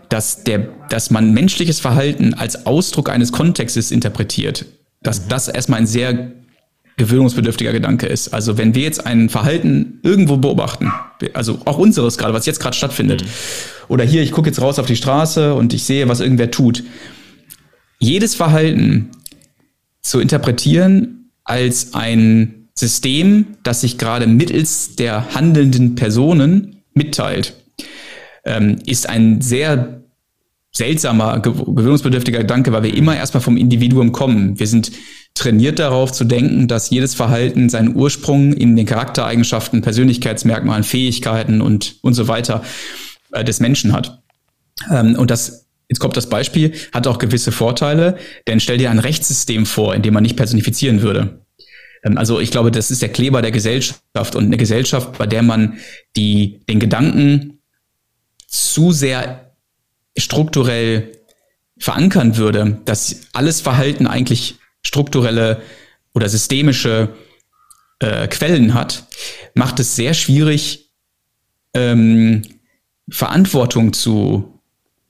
[SPEAKER 2] dass, der, dass man menschliches Verhalten als Ausdruck eines Kontextes interpretiert, dass mhm. das erstmal ein sehr gewöhnungsbedürftiger Gedanke ist. Also wenn wir jetzt ein Verhalten irgendwo beobachten, also auch unseres gerade, was jetzt gerade stattfindet, mhm. oder hier, ich gucke jetzt raus auf die Straße und ich sehe, was irgendwer tut. Jedes Verhalten zu interpretieren als ein System, das sich gerade mittels der handelnden Personen mitteilt, ähm, ist ein sehr seltsamer, gewöhnungsbedürftiger Gedanke, weil wir immer erstmal vom Individuum kommen. Wir sind trainiert darauf zu denken, dass jedes Verhalten seinen Ursprung in den Charaktereigenschaften, Persönlichkeitsmerkmalen, Fähigkeiten und, und so weiter äh, des Menschen hat. Ähm, und das Jetzt kommt das Beispiel, hat auch gewisse Vorteile, denn stell dir ein Rechtssystem vor, in dem man nicht personifizieren würde. Ähm, also ich glaube, das ist der Kleber der Gesellschaft und eine Gesellschaft, bei der man die, den Gedanken zu sehr strukturell verankern würde, dass alles Verhalten eigentlich strukturelle oder systemische äh, Quellen hat, macht es sehr schwierig, ähm, Verantwortung zu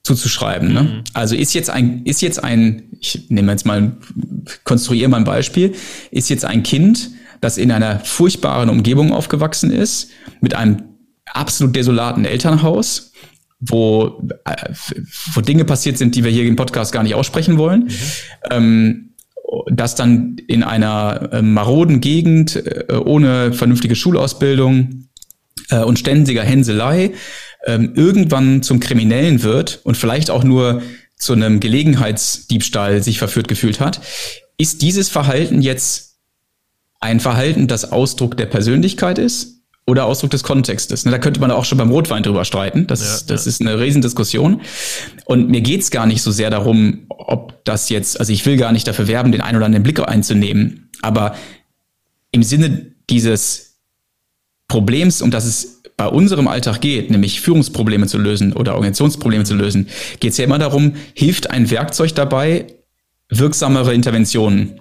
[SPEAKER 2] zuzuschreiben. Ne? Mhm. Also ist jetzt ein, ist jetzt ein, ich nehme jetzt mal, konstruiere mal ein Beispiel, ist jetzt ein Kind, das in einer furchtbaren Umgebung aufgewachsen ist, mit einem absolut desolaten Elternhaus, wo, äh, wo Dinge passiert sind, die wir hier im Podcast gar nicht aussprechen wollen. Mhm. Ähm, das dann in einer äh, maroden Gegend, äh, ohne vernünftige Schulausbildung äh, und ständiger Hänselei ähm, irgendwann zum Kriminellen wird und vielleicht auch nur zu einem Gelegenheitsdiebstahl sich verführt gefühlt hat, ist dieses Verhalten jetzt ein Verhalten, das Ausdruck der Persönlichkeit ist oder Ausdruck des Kontextes? Da könnte man auch schon beim Rotwein drüber streiten. Das, ja, das ja. ist eine Riesendiskussion. Und mir geht's gar nicht so sehr darum, ob das jetzt, also ich will gar nicht dafür werben, den einen oder anderen Blick einzunehmen. Aber im Sinne dieses Problems, um das es bei unserem Alltag geht, nämlich Führungsprobleme zu lösen oder Organisationsprobleme zu lösen, geht es ja immer darum, hilft ein Werkzeug dabei, wirksamere Interventionen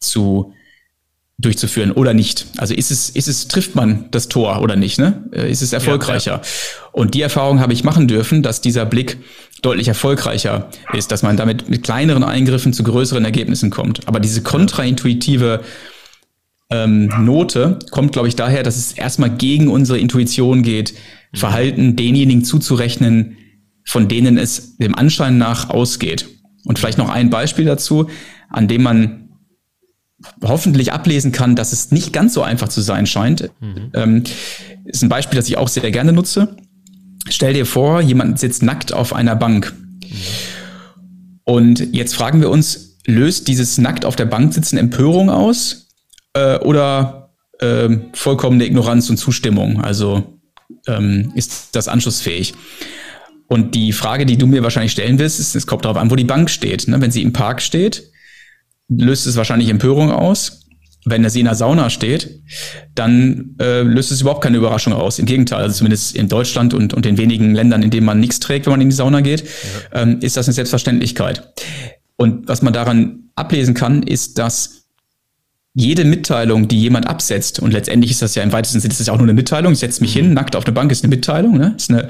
[SPEAKER 2] zu durchzuführen oder nicht. Also ist es, ist es, trifft man das Tor oder nicht, ne? Äh, ist es erfolgreicher? Ja, ja. Und die Erfahrung habe ich machen dürfen, dass dieser Blick deutlich erfolgreicher ist, dass man damit mit kleineren Eingriffen zu größeren Ergebnissen kommt. Aber diese kontraintuitive ähm, Note kommt, glaube ich, daher, dass es erstmal gegen unsere Intuition geht. Verhalten denjenigen zuzurechnen, von denen es dem Anschein nach ausgeht. Und vielleicht noch ein Beispiel dazu, an dem man hoffentlich ablesen kann, dass es nicht ganz so einfach zu sein scheint. Mhm. Ähm, ist ein Beispiel, das ich auch sehr gerne nutze. Stell dir vor, jemand sitzt nackt auf einer Bank. Mhm. Und jetzt fragen wir uns, löst dieses nackt auf der Bank sitzen Empörung aus? Äh, oder äh, vollkommene Ignoranz und Zustimmung? Also ähm, ist das anschlussfähig? Und die Frage, die du mir wahrscheinlich stellen wirst, ist, es kommt darauf an, wo die Bank steht. Ne? Wenn sie im Park steht, löst es wahrscheinlich Empörung aus. Wenn sie in der Sauna steht, dann äh, löst es überhaupt keine Überraschung aus. Im Gegenteil, also zumindest in Deutschland und, und den wenigen Ländern, in denen man nichts trägt, wenn man in die Sauna geht, ja. ähm, ist das eine Selbstverständlichkeit. Und was man daran ablesen kann, ist, dass jede Mitteilung, die jemand absetzt, und letztendlich ist das ja im weitesten Sinne, das ist ja auch nur eine Mitteilung, ich setze mich hin, nackt auf eine Bank ist eine Mitteilung, ne? Ist eine,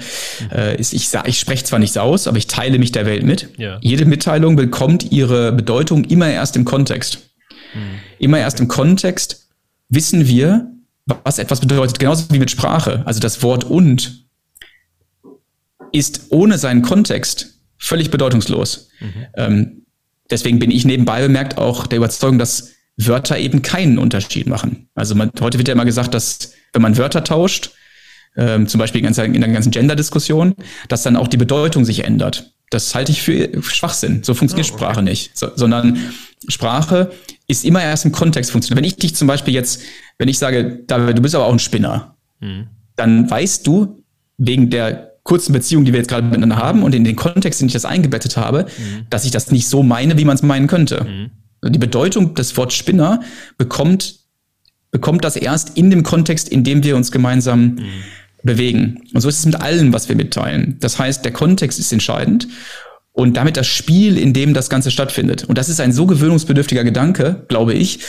[SPEAKER 2] äh, ist, ich ich spreche zwar nichts aus, aber ich teile mich der Welt mit. Ja. Jede Mitteilung bekommt ihre Bedeutung immer erst im Kontext. Hm. Immer erst im Kontext wissen wir, was etwas bedeutet, genauso wie mit Sprache. Also das Wort und ist ohne seinen Kontext völlig bedeutungslos. Mhm. Ähm, deswegen bin ich nebenbei bemerkt auch der Überzeugung, dass Wörter eben keinen Unterschied machen. Also man, heute wird ja immer gesagt, dass wenn man Wörter tauscht, ähm, zum Beispiel in, der ganzen Gender-Diskussion, dass dann auch die Bedeutung sich ändert. Das halte ich für Schwachsinn. So funktioniert oh, okay. Sprache nicht. So, sondern Sprache ist immer erst im Kontext funktioniert. Wenn ich dich zum Beispiel jetzt, wenn ich sage, David, du bist aber auch ein Spinner, hm. dann weißt du, wegen der kurzen Beziehung, die wir jetzt gerade miteinander haben und in den Kontext, in den ich das eingebettet habe, hm. dass ich das nicht so meine, wie man es meinen könnte. Hm. Die Bedeutung des Wort Spinner bekommt, bekommt das erst in dem Kontext, in dem wir uns gemeinsam mhm. bewegen. Und so ist es mit allem, was wir mitteilen. Das heißt, der Kontext ist entscheidend und damit das Spiel, in dem das Ganze stattfindet. Und das ist ein so gewöhnungsbedürftiger Gedanke, glaube ich,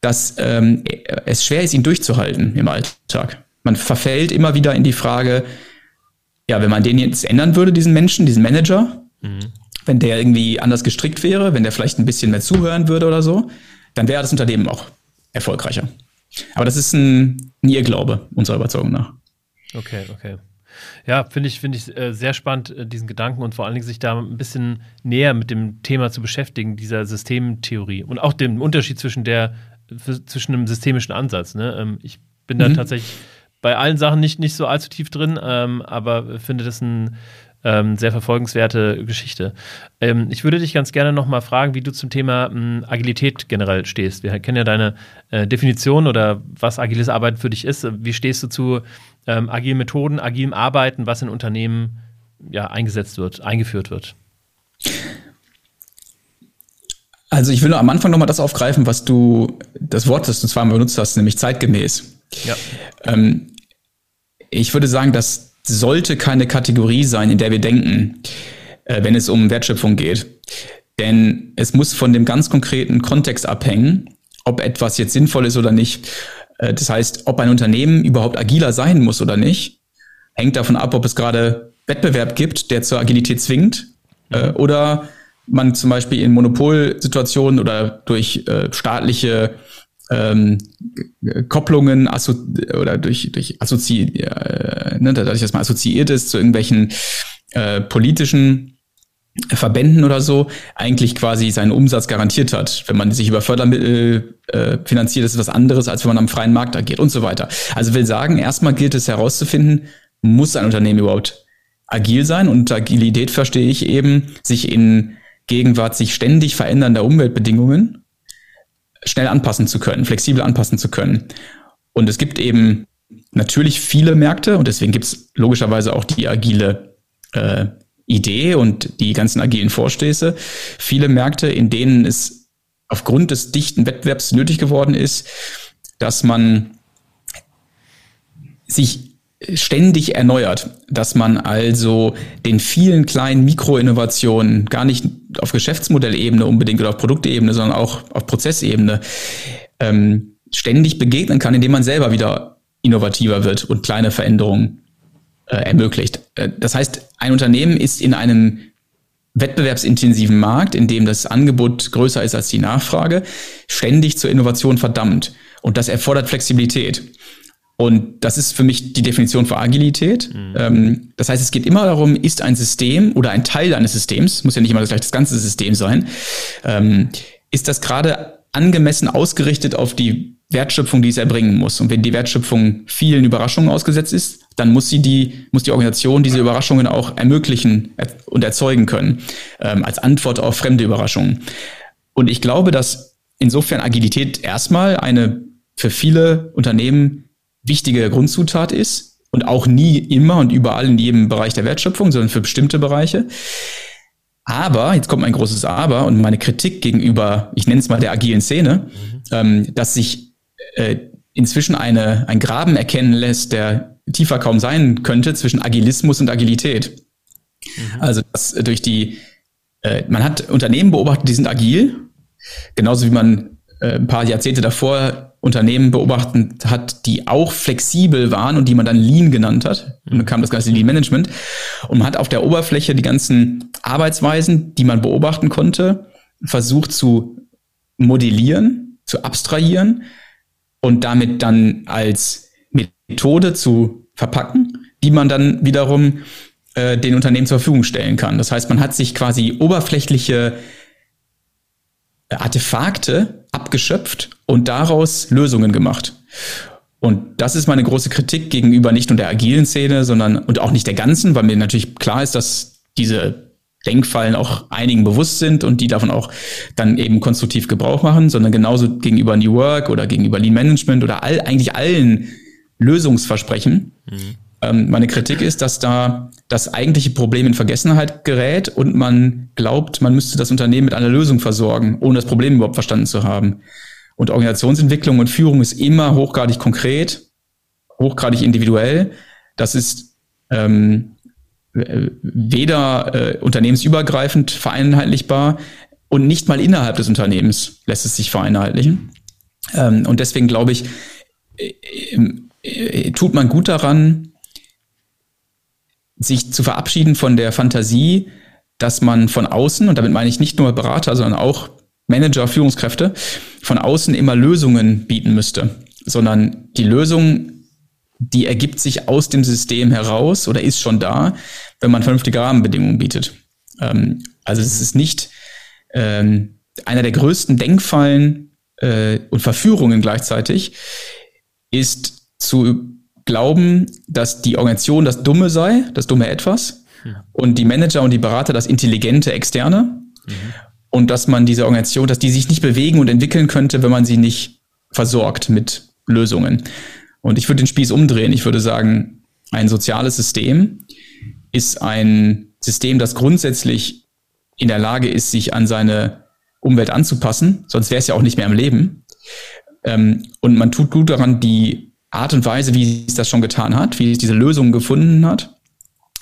[SPEAKER 2] dass ähm, es schwer ist, ihn durchzuhalten im Alltag. Man verfällt immer wieder in die Frage, ja, wenn man den jetzt ändern würde, diesen Menschen, diesen Manager, mhm wenn der irgendwie anders gestrickt wäre, wenn der vielleicht ein bisschen mehr zuhören würde oder so, dann wäre das Unternehmen auch erfolgreicher. Aber das ist ein, ein Irrglaube, unserer Überzeugung nach.
[SPEAKER 1] Okay, okay. Ja, finde ich, finde ich äh, sehr spannend, äh, diesen Gedanken und vor allen Dingen sich da ein bisschen näher mit dem Thema zu beschäftigen, dieser Systemtheorie und auch dem Unterschied zwischen der zwischen einem systemischen Ansatz. Ne? Ähm, ich bin da mhm. tatsächlich bei allen Sachen nicht, nicht so allzu tief drin, ähm, aber finde das ein ähm, sehr verfolgenswerte Geschichte. Ähm, ich würde dich ganz gerne nochmal fragen, wie du zum Thema ähm, Agilität generell stehst. Wir kennen ja deine äh, Definition oder was agiles Arbeiten für dich ist. Wie stehst du zu ähm, agilen Methoden, agilem Arbeiten, was in Unternehmen ja, eingesetzt wird, eingeführt wird?
[SPEAKER 2] Also ich will nur am Anfang nochmal das aufgreifen, was du, das Wort, das du zweimal benutzt hast, nämlich zeitgemäß. Ja. Ähm, ich würde sagen, dass sollte keine Kategorie sein, in der wir denken, äh, wenn es um Wertschöpfung geht. Denn es muss von dem ganz konkreten Kontext abhängen, ob etwas jetzt sinnvoll ist oder nicht. Äh, das heißt, ob ein Unternehmen überhaupt agiler sein muss oder nicht, hängt davon ab, ob es gerade Wettbewerb gibt, der zur Agilität zwingt, äh, mhm. oder man zum Beispiel in Monopolsituationen oder durch äh, staatliche ähm, Kopplungen asso oder durch, durch assozi äh, ne, dadurch, dass man assoziiert ist zu irgendwelchen äh, politischen Verbänden oder so, eigentlich quasi seinen Umsatz garantiert hat. Wenn man sich über Fördermittel äh, finanziert, ist es was anderes, als wenn man am freien Markt agiert und so weiter. Also will sagen, erstmal gilt es herauszufinden, muss ein Unternehmen überhaupt agil sein? Und Agilität verstehe ich eben, sich in Gegenwart sich ständig verändernder Umweltbedingungen schnell anpassen zu können, flexibel anpassen zu können. Und es gibt eben natürlich viele Märkte und deswegen gibt es logischerweise auch die agile äh, Idee und die ganzen agilen Vorstöße. Viele Märkte, in denen es aufgrund des dichten Wettbewerbs nötig geworden ist, dass man sich ständig erneuert, dass man also den vielen kleinen Mikroinnovationen gar nicht auf Geschäftsmodellebene unbedingt oder auf Produktebene, sondern auch auf Prozessebene ähm, ständig begegnen kann, indem man selber wieder innovativer wird und kleine Veränderungen äh, ermöglicht. Äh, das heißt, ein Unternehmen ist in einem wettbewerbsintensiven Markt, in dem das Angebot größer ist als die Nachfrage, ständig zur Innovation verdammt. Und das erfordert Flexibilität. Und das ist für mich die Definition für Agilität. Mhm. Ähm, das heißt, es geht immer darum, ist ein System oder ein Teil eines Systems, muss ja nicht immer gleich das ganze System sein, ähm, ist das gerade angemessen ausgerichtet auf die Wertschöpfung, die es erbringen muss. Und wenn die Wertschöpfung vielen Überraschungen ausgesetzt ist, dann muss sie die, muss die Organisation diese Überraschungen auch ermöglichen und erzeugen können, ähm, als Antwort auf fremde Überraschungen. Und ich glaube, dass insofern Agilität erstmal eine für viele Unternehmen wichtige Grundzutat ist und auch nie immer und überall in jedem Bereich der Wertschöpfung, sondern für bestimmte Bereiche. Aber, jetzt kommt mein großes Aber und meine Kritik gegenüber, ich nenne es mal der agilen Szene, mhm. ähm, dass sich äh, inzwischen eine, ein Graben erkennen lässt, der tiefer kaum sein könnte zwischen Agilismus und Agilität. Mhm. Also dass durch die, äh, man hat Unternehmen beobachtet, die sind agil, genauso wie man ein paar Jahrzehnte davor Unternehmen beobachtet hat, die auch flexibel waren und die man dann Lean genannt hat. Und dann kam das ganze Lean Management. Und man hat auf der Oberfläche die ganzen Arbeitsweisen, die man beobachten konnte, versucht zu modellieren, zu abstrahieren und damit dann als Methode zu verpacken, die man dann wiederum äh, den Unternehmen zur Verfügung stellen kann. Das heißt, man hat sich quasi oberflächliche Artefakte abgeschöpft und daraus Lösungen gemacht. Und das ist meine große Kritik gegenüber nicht nur der agilen Szene, sondern und auch nicht der ganzen, weil mir natürlich klar ist, dass diese Denkfallen auch einigen bewusst sind und die davon auch dann eben konstruktiv Gebrauch machen, sondern genauso gegenüber New Work oder gegenüber Lean Management oder all, eigentlich allen Lösungsversprechen. Mhm. Ähm, meine Kritik ist, dass da das eigentliche Problem in Vergessenheit gerät und man glaubt, man müsste das Unternehmen mit einer Lösung versorgen, ohne das Problem überhaupt verstanden zu haben. Und Organisationsentwicklung und Führung ist immer hochgradig konkret, hochgradig individuell. Das ist ähm, weder äh, unternehmensübergreifend vereinheitlichbar und nicht mal innerhalb des Unternehmens lässt es sich vereinheitlichen. Ähm, und deswegen glaube ich, äh, äh, tut man gut daran, sich zu verabschieden von der Fantasie, dass man von außen, und damit meine ich nicht nur Berater, sondern auch Manager, Führungskräfte, von außen immer Lösungen bieten müsste, sondern die Lösung, die ergibt sich aus dem System heraus oder ist schon da, wenn man vernünftige Rahmenbedingungen bietet. Ähm, also es ist nicht ähm, einer der größten Denkfallen äh, und Verführungen gleichzeitig, ist zu glauben, dass die Organisation das Dumme sei, das dumme Etwas, hm. und die Manager und die Berater das intelligente Externe. Mhm. Und dass man diese Organisation, dass die sich nicht bewegen und entwickeln könnte, wenn man sie nicht versorgt mit Lösungen. Und ich würde den Spieß umdrehen. Ich würde sagen, ein soziales System ist ein System, das grundsätzlich in der Lage ist, sich an seine Umwelt anzupassen, sonst wäre es ja auch nicht mehr im Leben. Ähm, und man tut gut daran, die Art und Weise, wie es das schon getan hat, wie es diese Lösungen gefunden hat,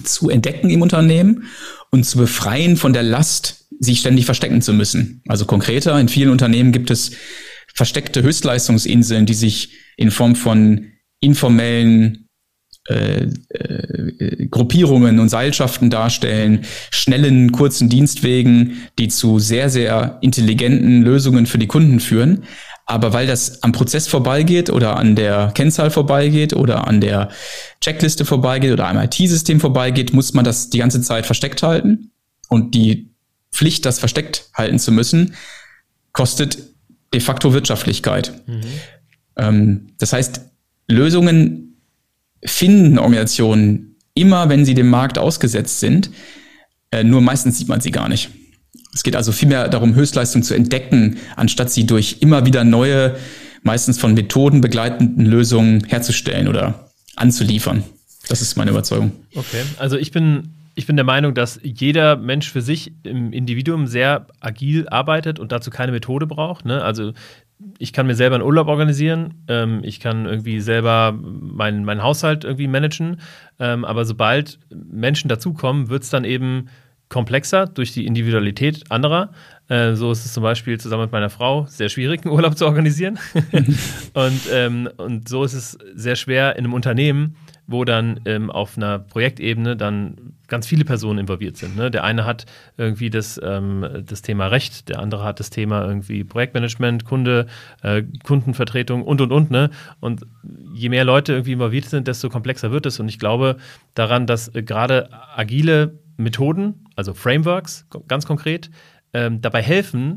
[SPEAKER 2] zu entdecken im Unternehmen und zu befreien von der Last, sich ständig verstecken zu müssen. Also konkreter, in vielen Unternehmen gibt es versteckte Höchstleistungsinseln, die sich in Form von informellen äh, äh, Gruppierungen und Seilschaften darstellen, schnellen, kurzen Dienstwegen, die zu sehr, sehr intelligenten Lösungen für die Kunden führen. Aber weil das am Prozess vorbeigeht oder an der Kennzahl vorbeigeht oder an der Checkliste vorbeigeht oder am IT-System vorbeigeht, muss man das die ganze Zeit versteckt halten. Und die Pflicht, das versteckt halten zu müssen, kostet de facto Wirtschaftlichkeit. Mhm. Ähm, das heißt, Lösungen finden Organisationen immer, wenn sie dem Markt ausgesetzt sind. Äh, nur meistens sieht man sie gar nicht. Es geht also vielmehr darum, Höchstleistung zu entdecken, anstatt sie durch immer wieder neue, meistens von Methoden begleitenden Lösungen herzustellen oder anzuliefern. Das ist meine Überzeugung.
[SPEAKER 1] Okay, also ich bin ich bin der Meinung, dass jeder Mensch für sich im Individuum sehr agil arbeitet und dazu keine Methode braucht. Ne? Also ich kann mir selber einen Urlaub organisieren, ähm, ich kann irgendwie selber meinen mein Haushalt irgendwie managen, ähm, aber sobald Menschen dazukommen, wird es dann eben komplexer durch die Individualität anderer. Äh, so ist es zum Beispiel zusammen mit meiner Frau sehr schwierig, einen Urlaub zu organisieren. und, ähm, und so ist es sehr schwer in einem Unternehmen, wo dann ähm, auf einer Projektebene dann ganz viele Personen involviert sind. Ne? Der eine hat irgendwie das, ähm, das Thema Recht, der andere hat das Thema irgendwie Projektmanagement, Kunde, äh, Kundenvertretung und und und. Ne? Und je mehr Leute irgendwie involviert sind, desto komplexer wird es. Und ich glaube daran, dass äh, gerade agile Methoden, also Frameworks ganz konkret, ähm, dabei helfen,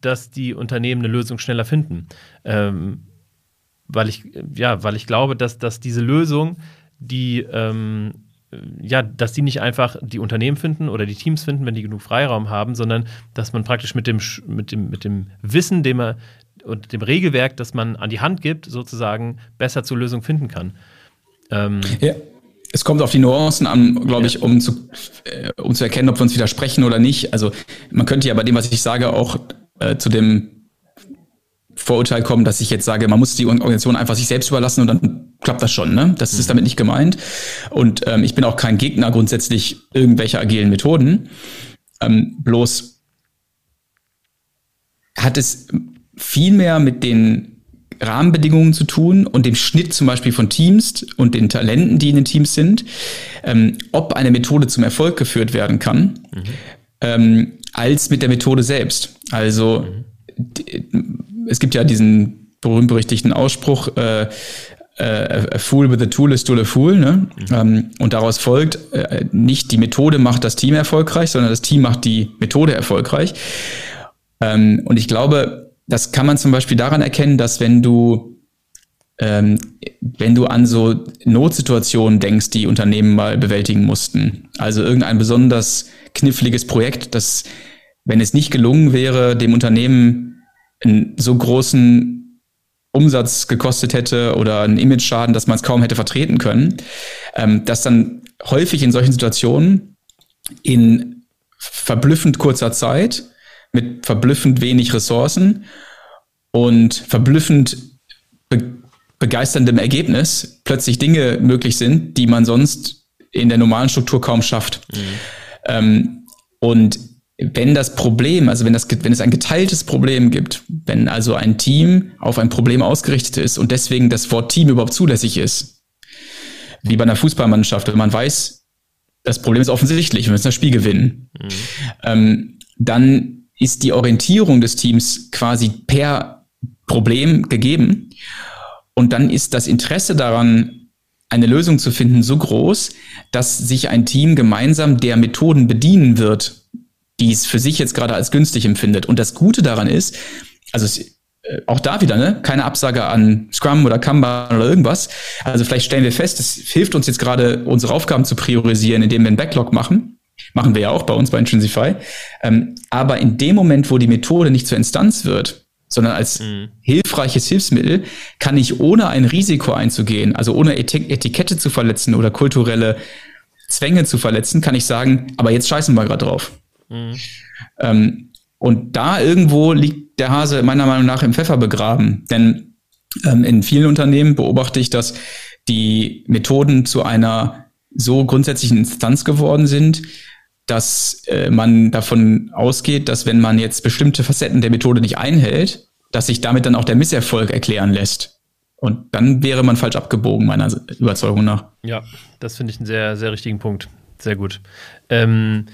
[SPEAKER 1] dass die Unternehmen eine Lösung schneller finden. Ähm, weil ich, ja, weil ich glaube, dass, dass diese Lösung, die, ähm, ja, dass die nicht einfach die Unternehmen finden oder die Teams finden, wenn die genug Freiraum haben, sondern dass man praktisch mit dem, mit dem, mit dem Wissen, dem man und dem Regelwerk, das man an die Hand gibt, sozusagen besser zur Lösung finden kann.
[SPEAKER 2] Ähm, ja. Es kommt auf die Nuancen an, glaube ich, um zu, äh, um zu erkennen, ob wir uns widersprechen oder nicht. Also man könnte ja bei dem, was ich sage, auch äh, zu dem Vorurteil kommen, dass ich jetzt sage, man muss die Organisation einfach sich selbst überlassen und dann klappt das schon. Ne? Das mhm. ist damit nicht gemeint. Und ähm, ich bin auch kein Gegner grundsätzlich irgendwelcher agilen Methoden. Ähm, bloß hat es viel mehr mit den Rahmenbedingungen zu tun und dem Schnitt zum Beispiel von Teams und den Talenten, die in den Teams sind, ähm, ob eine Methode zum Erfolg geführt werden kann, mhm. ähm, als mit der Methode selbst. Also mhm es gibt ja diesen berühmt-berüchtigten Ausspruch, äh, äh, a fool with a tool is still a fool. Ne? Mhm. Ähm, und daraus folgt, äh, nicht die Methode macht das Team erfolgreich, sondern das Team macht die Methode erfolgreich. Ähm, und ich glaube, das kann man zum Beispiel daran erkennen, dass wenn du ähm, wenn du an so Notsituationen denkst, die Unternehmen mal bewältigen mussten, also irgendein besonders kniffliges Projekt, das, wenn es nicht gelungen wäre, dem Unternehmen einen so großen Umsatz gekostet hätte oder einen Image-Schaden, dass man es kaum hätte vertreten können, ähm, dass dann häufig in solchen Situationen in verblüffend kurzer Zeit mit verblüffend wenig Ressourcen und verblüffend be begeisterndem Ergebnis plötzlich Dinge möglich sind, die man sonst in der normalen Struktur kaum schafft. Mhm. Ähm, und wenn das Problem, also wenn, das, wenn es ein geteiltes Problem gibt, wenn also ein Team auf ein Problem ausgerichtet ist und deswegen das Wort Team überhaupt zulässig ist, wie bei einer Fußballmannschaft, wenn man weiß, das Problem ist offensichtlich, wir müssen das Spiel gewinnen, mhm. ähm, dann ist die Orientierung des Teams quasi per Problem gegeben und dann ist das Interesse daran, eine Lösung zu finden, so groß, dass sich ein Team gemeinsam der Methoden bedienen wird, die es für sich jetzt gerade als günstig empfindet. Und das Gute daran ist, also äh, auch da wieder, ne? Keine Absage an Scrum oder Kanban oder irgendwas. Also vielleicht stellen wir fest, es hilft uns jetzt gerade, unsere Aufgaben zu priorisieren, indem wir einen Backlog machen. Machen wir ja auch bei uns bei Intrinsify. Ähm, aber in dem Moment, wo die Methode nicht zur Instanz wird, sondern als mhm. hilfreiches Hilfsmittel, kann ich ohne ein Risiko einzugehen, also ohne Etikette zu verletzen oder kulturelle Zwänge zu verletzen, kann ich sagen, aber jetzt scheißen wir gerade drauf. Mhm. Ähm, und da irgendwo liegt der Hase meiner Meinung nach im Pfeffer begraben. Denn ähm, in vielen Unternehmen beobachte ich, dass die Methoden zu einer so grundsätzlichen Instanz geworden sind, dass äh, man davon ausgeht, dass wenn man jetzt bestimmte Facetten der Methode nicht einhält, dass sich damit dann auch der Misserfolg erklären lässt. Und dann wäre man falsch abgebogen, meiner Überzeugung nach.
[SPEAKER 1] Ja, das finde ich einen sehr, sehr richtigen Punkt. Sehr gut. Ähm,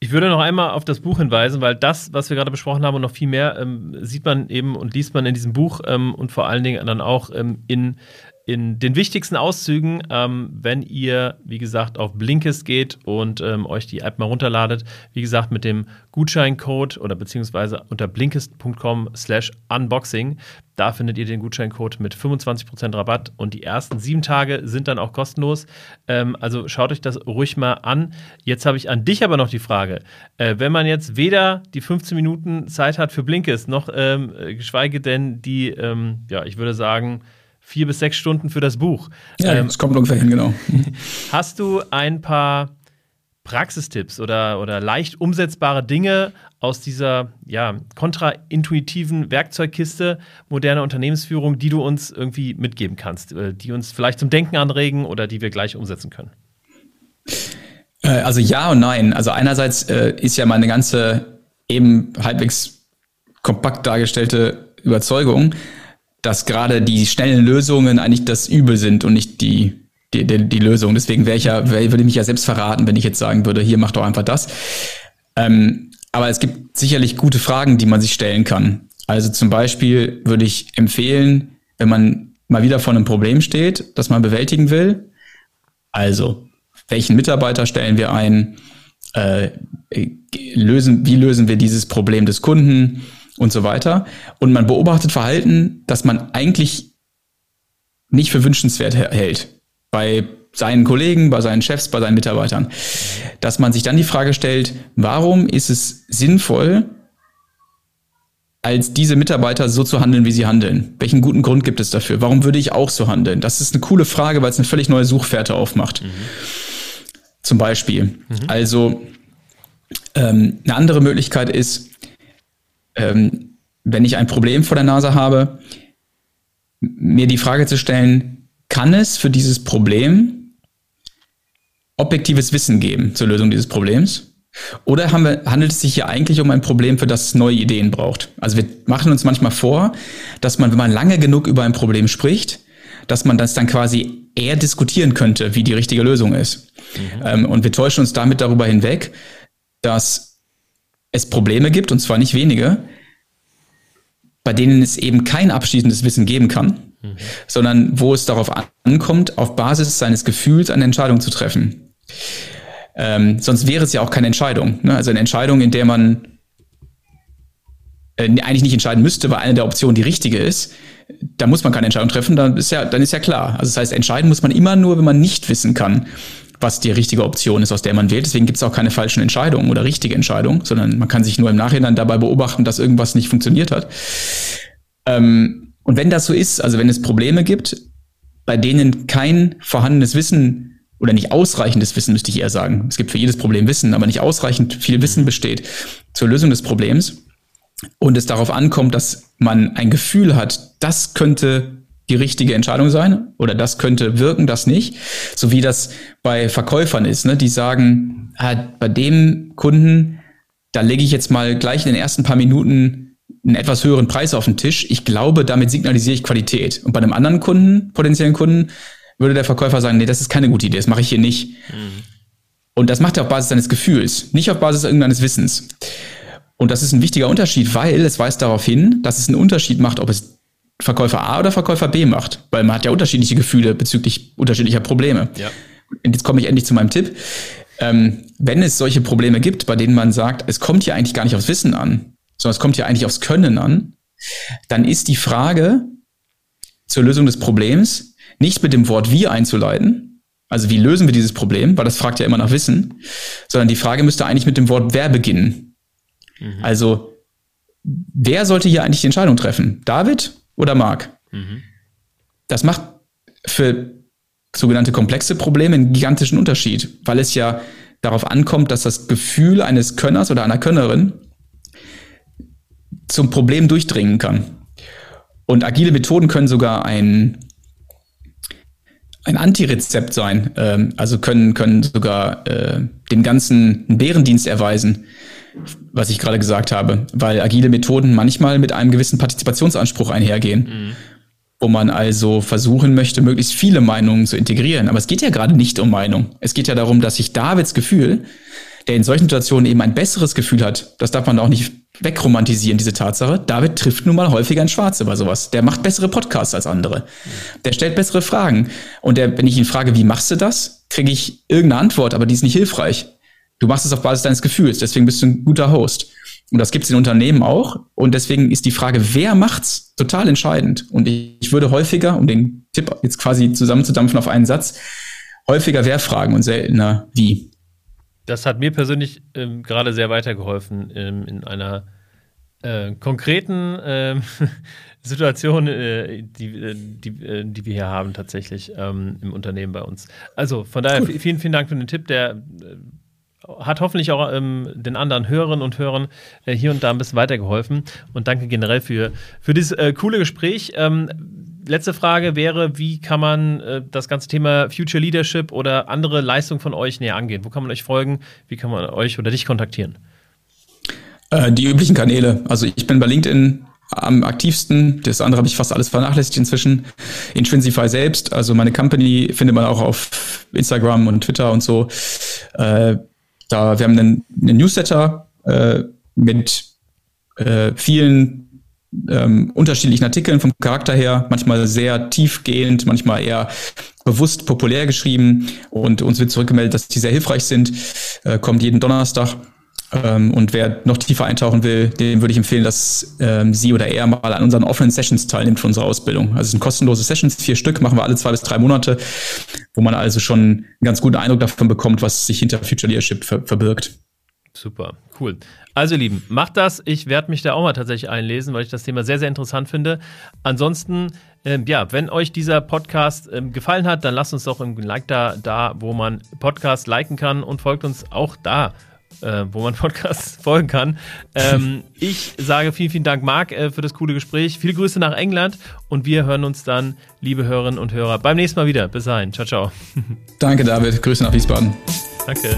[SPEAKER 1] ich würde noch einmal auf das Buch hinweisen, weil das, was wir gerade besprochen haben und noch viel mehr, ähm, sieht man eben und liest man in diesem Buch ähm, und vor allen Dingen dann auch ähm, in in den wichtigsten Auszügen, ähm, wenn ihr, wie gesagt, auf Blinkist geht und ähm, euch die App mal runterladet. Wie gesagt, mit dem Gutscheincode oder beziehungsweise unter blinkist.com slash unboxing. Da findet ihr den Gutscheincode mit 25% Rabatt und die ersten sieben Tage sind dann auch kostenlos. Ähm, also schaut euch das ruhig mal an. Jetzt habe ich an dich aber noch die Frage. Äh, wenn man jetzt weder die 15 Minuten Zeit hat für Blinkist, noch ähm, geschweige denn die, ähm, ja, ich würde sagen, vier bis sechs Stunden für das Buch.
[SPEAKER 2] Ja, ähm, das kommt ungefähr hin, genau.
[SPEAKER 1] Hast du ein paar Praxistipps oder, oder leicht umsetzbare Dinge aus dieser ja, kontraintuitiven Werkzeugkiste moderner Unternehmensführung, die du uns irgendwie mitgeben kannst, äh, die uns vielleicht zum Denken anregen oder die wir gleich umsetzen können?
[SPEAKER 2] Äh, also ja und nein. Also einerseits äh, ist ja meine ganze eben halbwegs kompakt dargestellte Überzeugung, dass gerade die schnellen Lösungen eigentlich das Übel sind und nicht die, die, die, die Lösung. Deswegen wäre ich ja, wär, würde ich mich ja selbst verraten, wenn ich jetzt sagen würde, hier mach doch einfach das. Ähm, aber es gibt sicherlich gute Fragen, die man sich stellen kann. Also zum Beispiel würde ich empfehlen, wenn man mal wieder vor einem Problem steht, das man bewältigen will. Also, welchen Mitarbeiter stellen wir ein? Äh, lösen, wie lösen wir dieses Problem des Kunden? Und so weiter. Und man beobachtet Verhalten, das man eigentlich nicht für wünschenswert hält. Bei seinen Kollegen, bei seinen Chefs, bei seinen Mitarbeitern. Dass man sich dann die Frage stellt, warum ist es sinnvoll, als diese Mitarbeiter so zu handeln, wie sie handeln? Welchen guten Grund gibt es dafür? Warum würde ich auch so handeln? Das ist eine coole Frage, weil es eine völlig neue Suchfährte aufmacht. Mhm. Zum Beispiel. Mhm. Also ähm, eine andere Möglichkeit ist, ähm, wenn ich ein Problem vor der Nase habe, mir die Frage zu stellen, kann es für dieses Problem objektives Wissen geben zur Lösung dieses Problems? Oder wir, handelt es sich hier eigentlich um ein Problem, für das es neue Ideen braucht? Also wir machen uns manchmal vor, dass man, wenn man lange genug über ein Problem spricht, dass man das dann quasi eher diskutieren könnte, wie die richtige Lösung ist. Mhm. Ähm, und wir täuschen uns damit darüber hinweg, dass es Probleme gibt, und zwar nicht wenige, bei denen es eben kein abschließendes Wissen geben kann, mhm. sondern wo es darauf ankommt, auf Basis seines Gefühls eine Entscheidung zu treffen. Ähm, sonst wäre es ja auch keine Entscheidung. Ne? Also eine Entscheidung, in der man äh, eigentlich nicht entscheiden müsste, weil eine der Optionen die richtige ist, da muss man keine Entscheidung treffen, dann ist ja, dann ist ja klar. Also das heißt, entscheiden muss man immer nur, wenn man nicht wissen kann, was die richtige Option ist, aus der man wählt. Deswegen gibt es auch keine falschen Entscheidungen oder richtige Entscheidungen, sondern man kann sich nur im Nachhinein dabei beobachten, dass irgendwas nicht funktioniert hat. Ähm, und wenn das so ist, also wenn es Probleme gibt, bei denen kein vorhandenes Wissen oder nicht ausreichendes Wissen, müsste ich eher sagen, es gibt für jedes Problem Wissen, aber nicht ausreichend viel Wissen besteht zur Lösung des Problems und es darauf ankommt, dass man ein Gefühl hat, das könnte die richtige Entscheidung sein oder das könnte wirken, das nicht. So wie das bei Verkäufern ist, ne? die sagen, ah, bei dem Kunden, da lege ich jetzt mal gleich in den ersten paar Minuten einen etwas höheren Preis auf den Tisch. Ich glaube, damit signalisiere ich Qualität. Und bei einem anderen Kunden, potenziellen Kunden, würde der Verkäufer sagen, nee, das ist keine gute Idee, das mache ich hier nicht. Mhm. Und das macht er auf Basis seines Gefühls, nicht auf Basis irgendeines Wissens. Und das ist ein wichtiger Unterschied, weil es weist darauf hin, dass es einen Unterschied macht, ob es Verkäufer A oder Verkäufer B macht, weil man hat ja unterschiedliche Gefühle bezüglich unterschiedlicher Probleme. Ja. Und jetzt komme ich endlich zu meinem Tipp. Ähm, wenn es solche Probleme gibt, bei denen man sagt, es kommt hier eigentlich gar nicht aufs Wissen an, sondern es kommt hier eigentlich aufs Können an, dann ist die Frage zur Lösung des Problems nicht mit dem Wort wir einzuleiten, also wie lösen wir dieses Problem, weil das fragt ja immer nach Wissen, sondern die Frage müsste eigentlich mit dem Wort wer beginnen. Mhm. Also wer sollte hier eigentlich die Entscheidung treffen? David oder Marc? Mhm. Das macht für sogenannte komplexe Probleme einen gigantischen Unterschied, weil es ja darauf ankommt, dass das Gefühl eines Könners oder einer Könnerin zum Problem durchdringen kann. Und agile Methoden können sogar ein, ein Antirezept sein, ähm, also können, können sogar äh, dem Ganzen einen Bärendienst erweisen, was ich gerade gesagt habe, weil agile Methoden manchmal mit einem gewissen Partizipationsanspruch einhergehen. Mhm wo man also versuchen möchte, möglichst viele Meinungen zu integrieren. Aber es geht ja gerade nicht um Meinung. Es geht ja darum, dass sich Davids Gefühl, der in solchen Situationen eben ein besseres Gefühl hat, das darf man auch nicht wegromantisieren, diese Tatsache. David trifft nun mal häufiger ein Schwarze bei sowas. Der macht bessere Podcasts als andere. Der stellt bessere Fragen. Und der, wenn ich ihn frage, wie machst du das, kriege ich irgendeine Antwort, aber die ist nicht hilfreich. Du machst es auf Basis deines Gefühls, deswegen bist du ein guter Host. Und das gibt es in Unternehmen auch. Und deswegen ist die Frage, wer macht's, total entscheidend. Und ich, würde häufiger, um den Tipp jetzt quasi zusammenzudampfen auf einen Satz, häufiger wer fragen und seltener wie.
[SPEAKER 1] Das hat mir persönlich ähm, gerade sehr weitergeholfen ähm, in einer äh, konkreten ähm, Situation, äh, die, äh, die, äh, die wir hier haben tatsächlich ähm, im Unternehmen bei uns. Also von daher cool. vielen, vielen Dank für den Tipp, der äh, hat hoffentlich auch ähm, den anderen Hörerinnen und Hörern äh, hier und da ein bisschen weitergeholfen. Und danke generell für, für dieses äh, coole Gespräch. Ähm, letzte Frage wäre, wie kann man äh, das ganze Thema Future Leadership oder andere Leistungen von euch näher angehen? Wo kann man euch folgen? Wie kann man euch oder dich kontaktieren?
[SPEAKER 2] Äh, die üblichen Kanäle. Also ich bin bei LinkedIn am aktivsten. Das andere habe ich fast alles vernachlässigt inzwischen. Intrinsify selbst, also meine Company findet man auch auf Instagram und Twitter und so. Äh, da, wir haben einen, einen Newsletter äh, mit äh, vielen ähm, unterschiedlichen Artikeln vom Charakter her, manchmal sehr tiefgehend, manchmal eher bewusst populär geschrieben und uns wird zurückgemeldet, dass die sehr hilfreich sind. Äh, kommt jeden Donnerstag. Ähm, und wer noch tiefer eintauchen will, dem würde ich empfehlen, dass ähm, sie oder er mal an unseren offenen Sessions teilnimmt für unsere Ausbildung. Also es sind kostenlose Sessions, vier Stück, machen wir alle zwei bis drei Monate, wo man also schon einen ganz guten Eindruck davon bekommt, was sich hinter Future Leadership ver verbirgt.
[SPEAKER 1] Super, cool. Also, ihr Lieben, macht das. Ich werde mich da auch mal tatsächlich einlesen, weil ich das Thema sehr, sehr interessant finde. Ansonsten, ähm, ja, wenn euch dieser Podcast ähm, gefallen hat, dann lasst uns doch ein Like da, da, wo man Podcast liken kann und folgt uns auch da äh, wo man Podcasts folgen kann. Ähm, ich sage vielen, vielen Dank, Marc, äh, für das coole Gespräch. Viele Grüße nach England und wir hören uns dann, liebe Hörerinnen und Hörer, beim nächsten Mal wieder. Bis dahin. Ciao, ciao.
[SPEAKER 2] Danke, David. Grüße nach Wiesbaden.
[SPEAKER 1] Danke.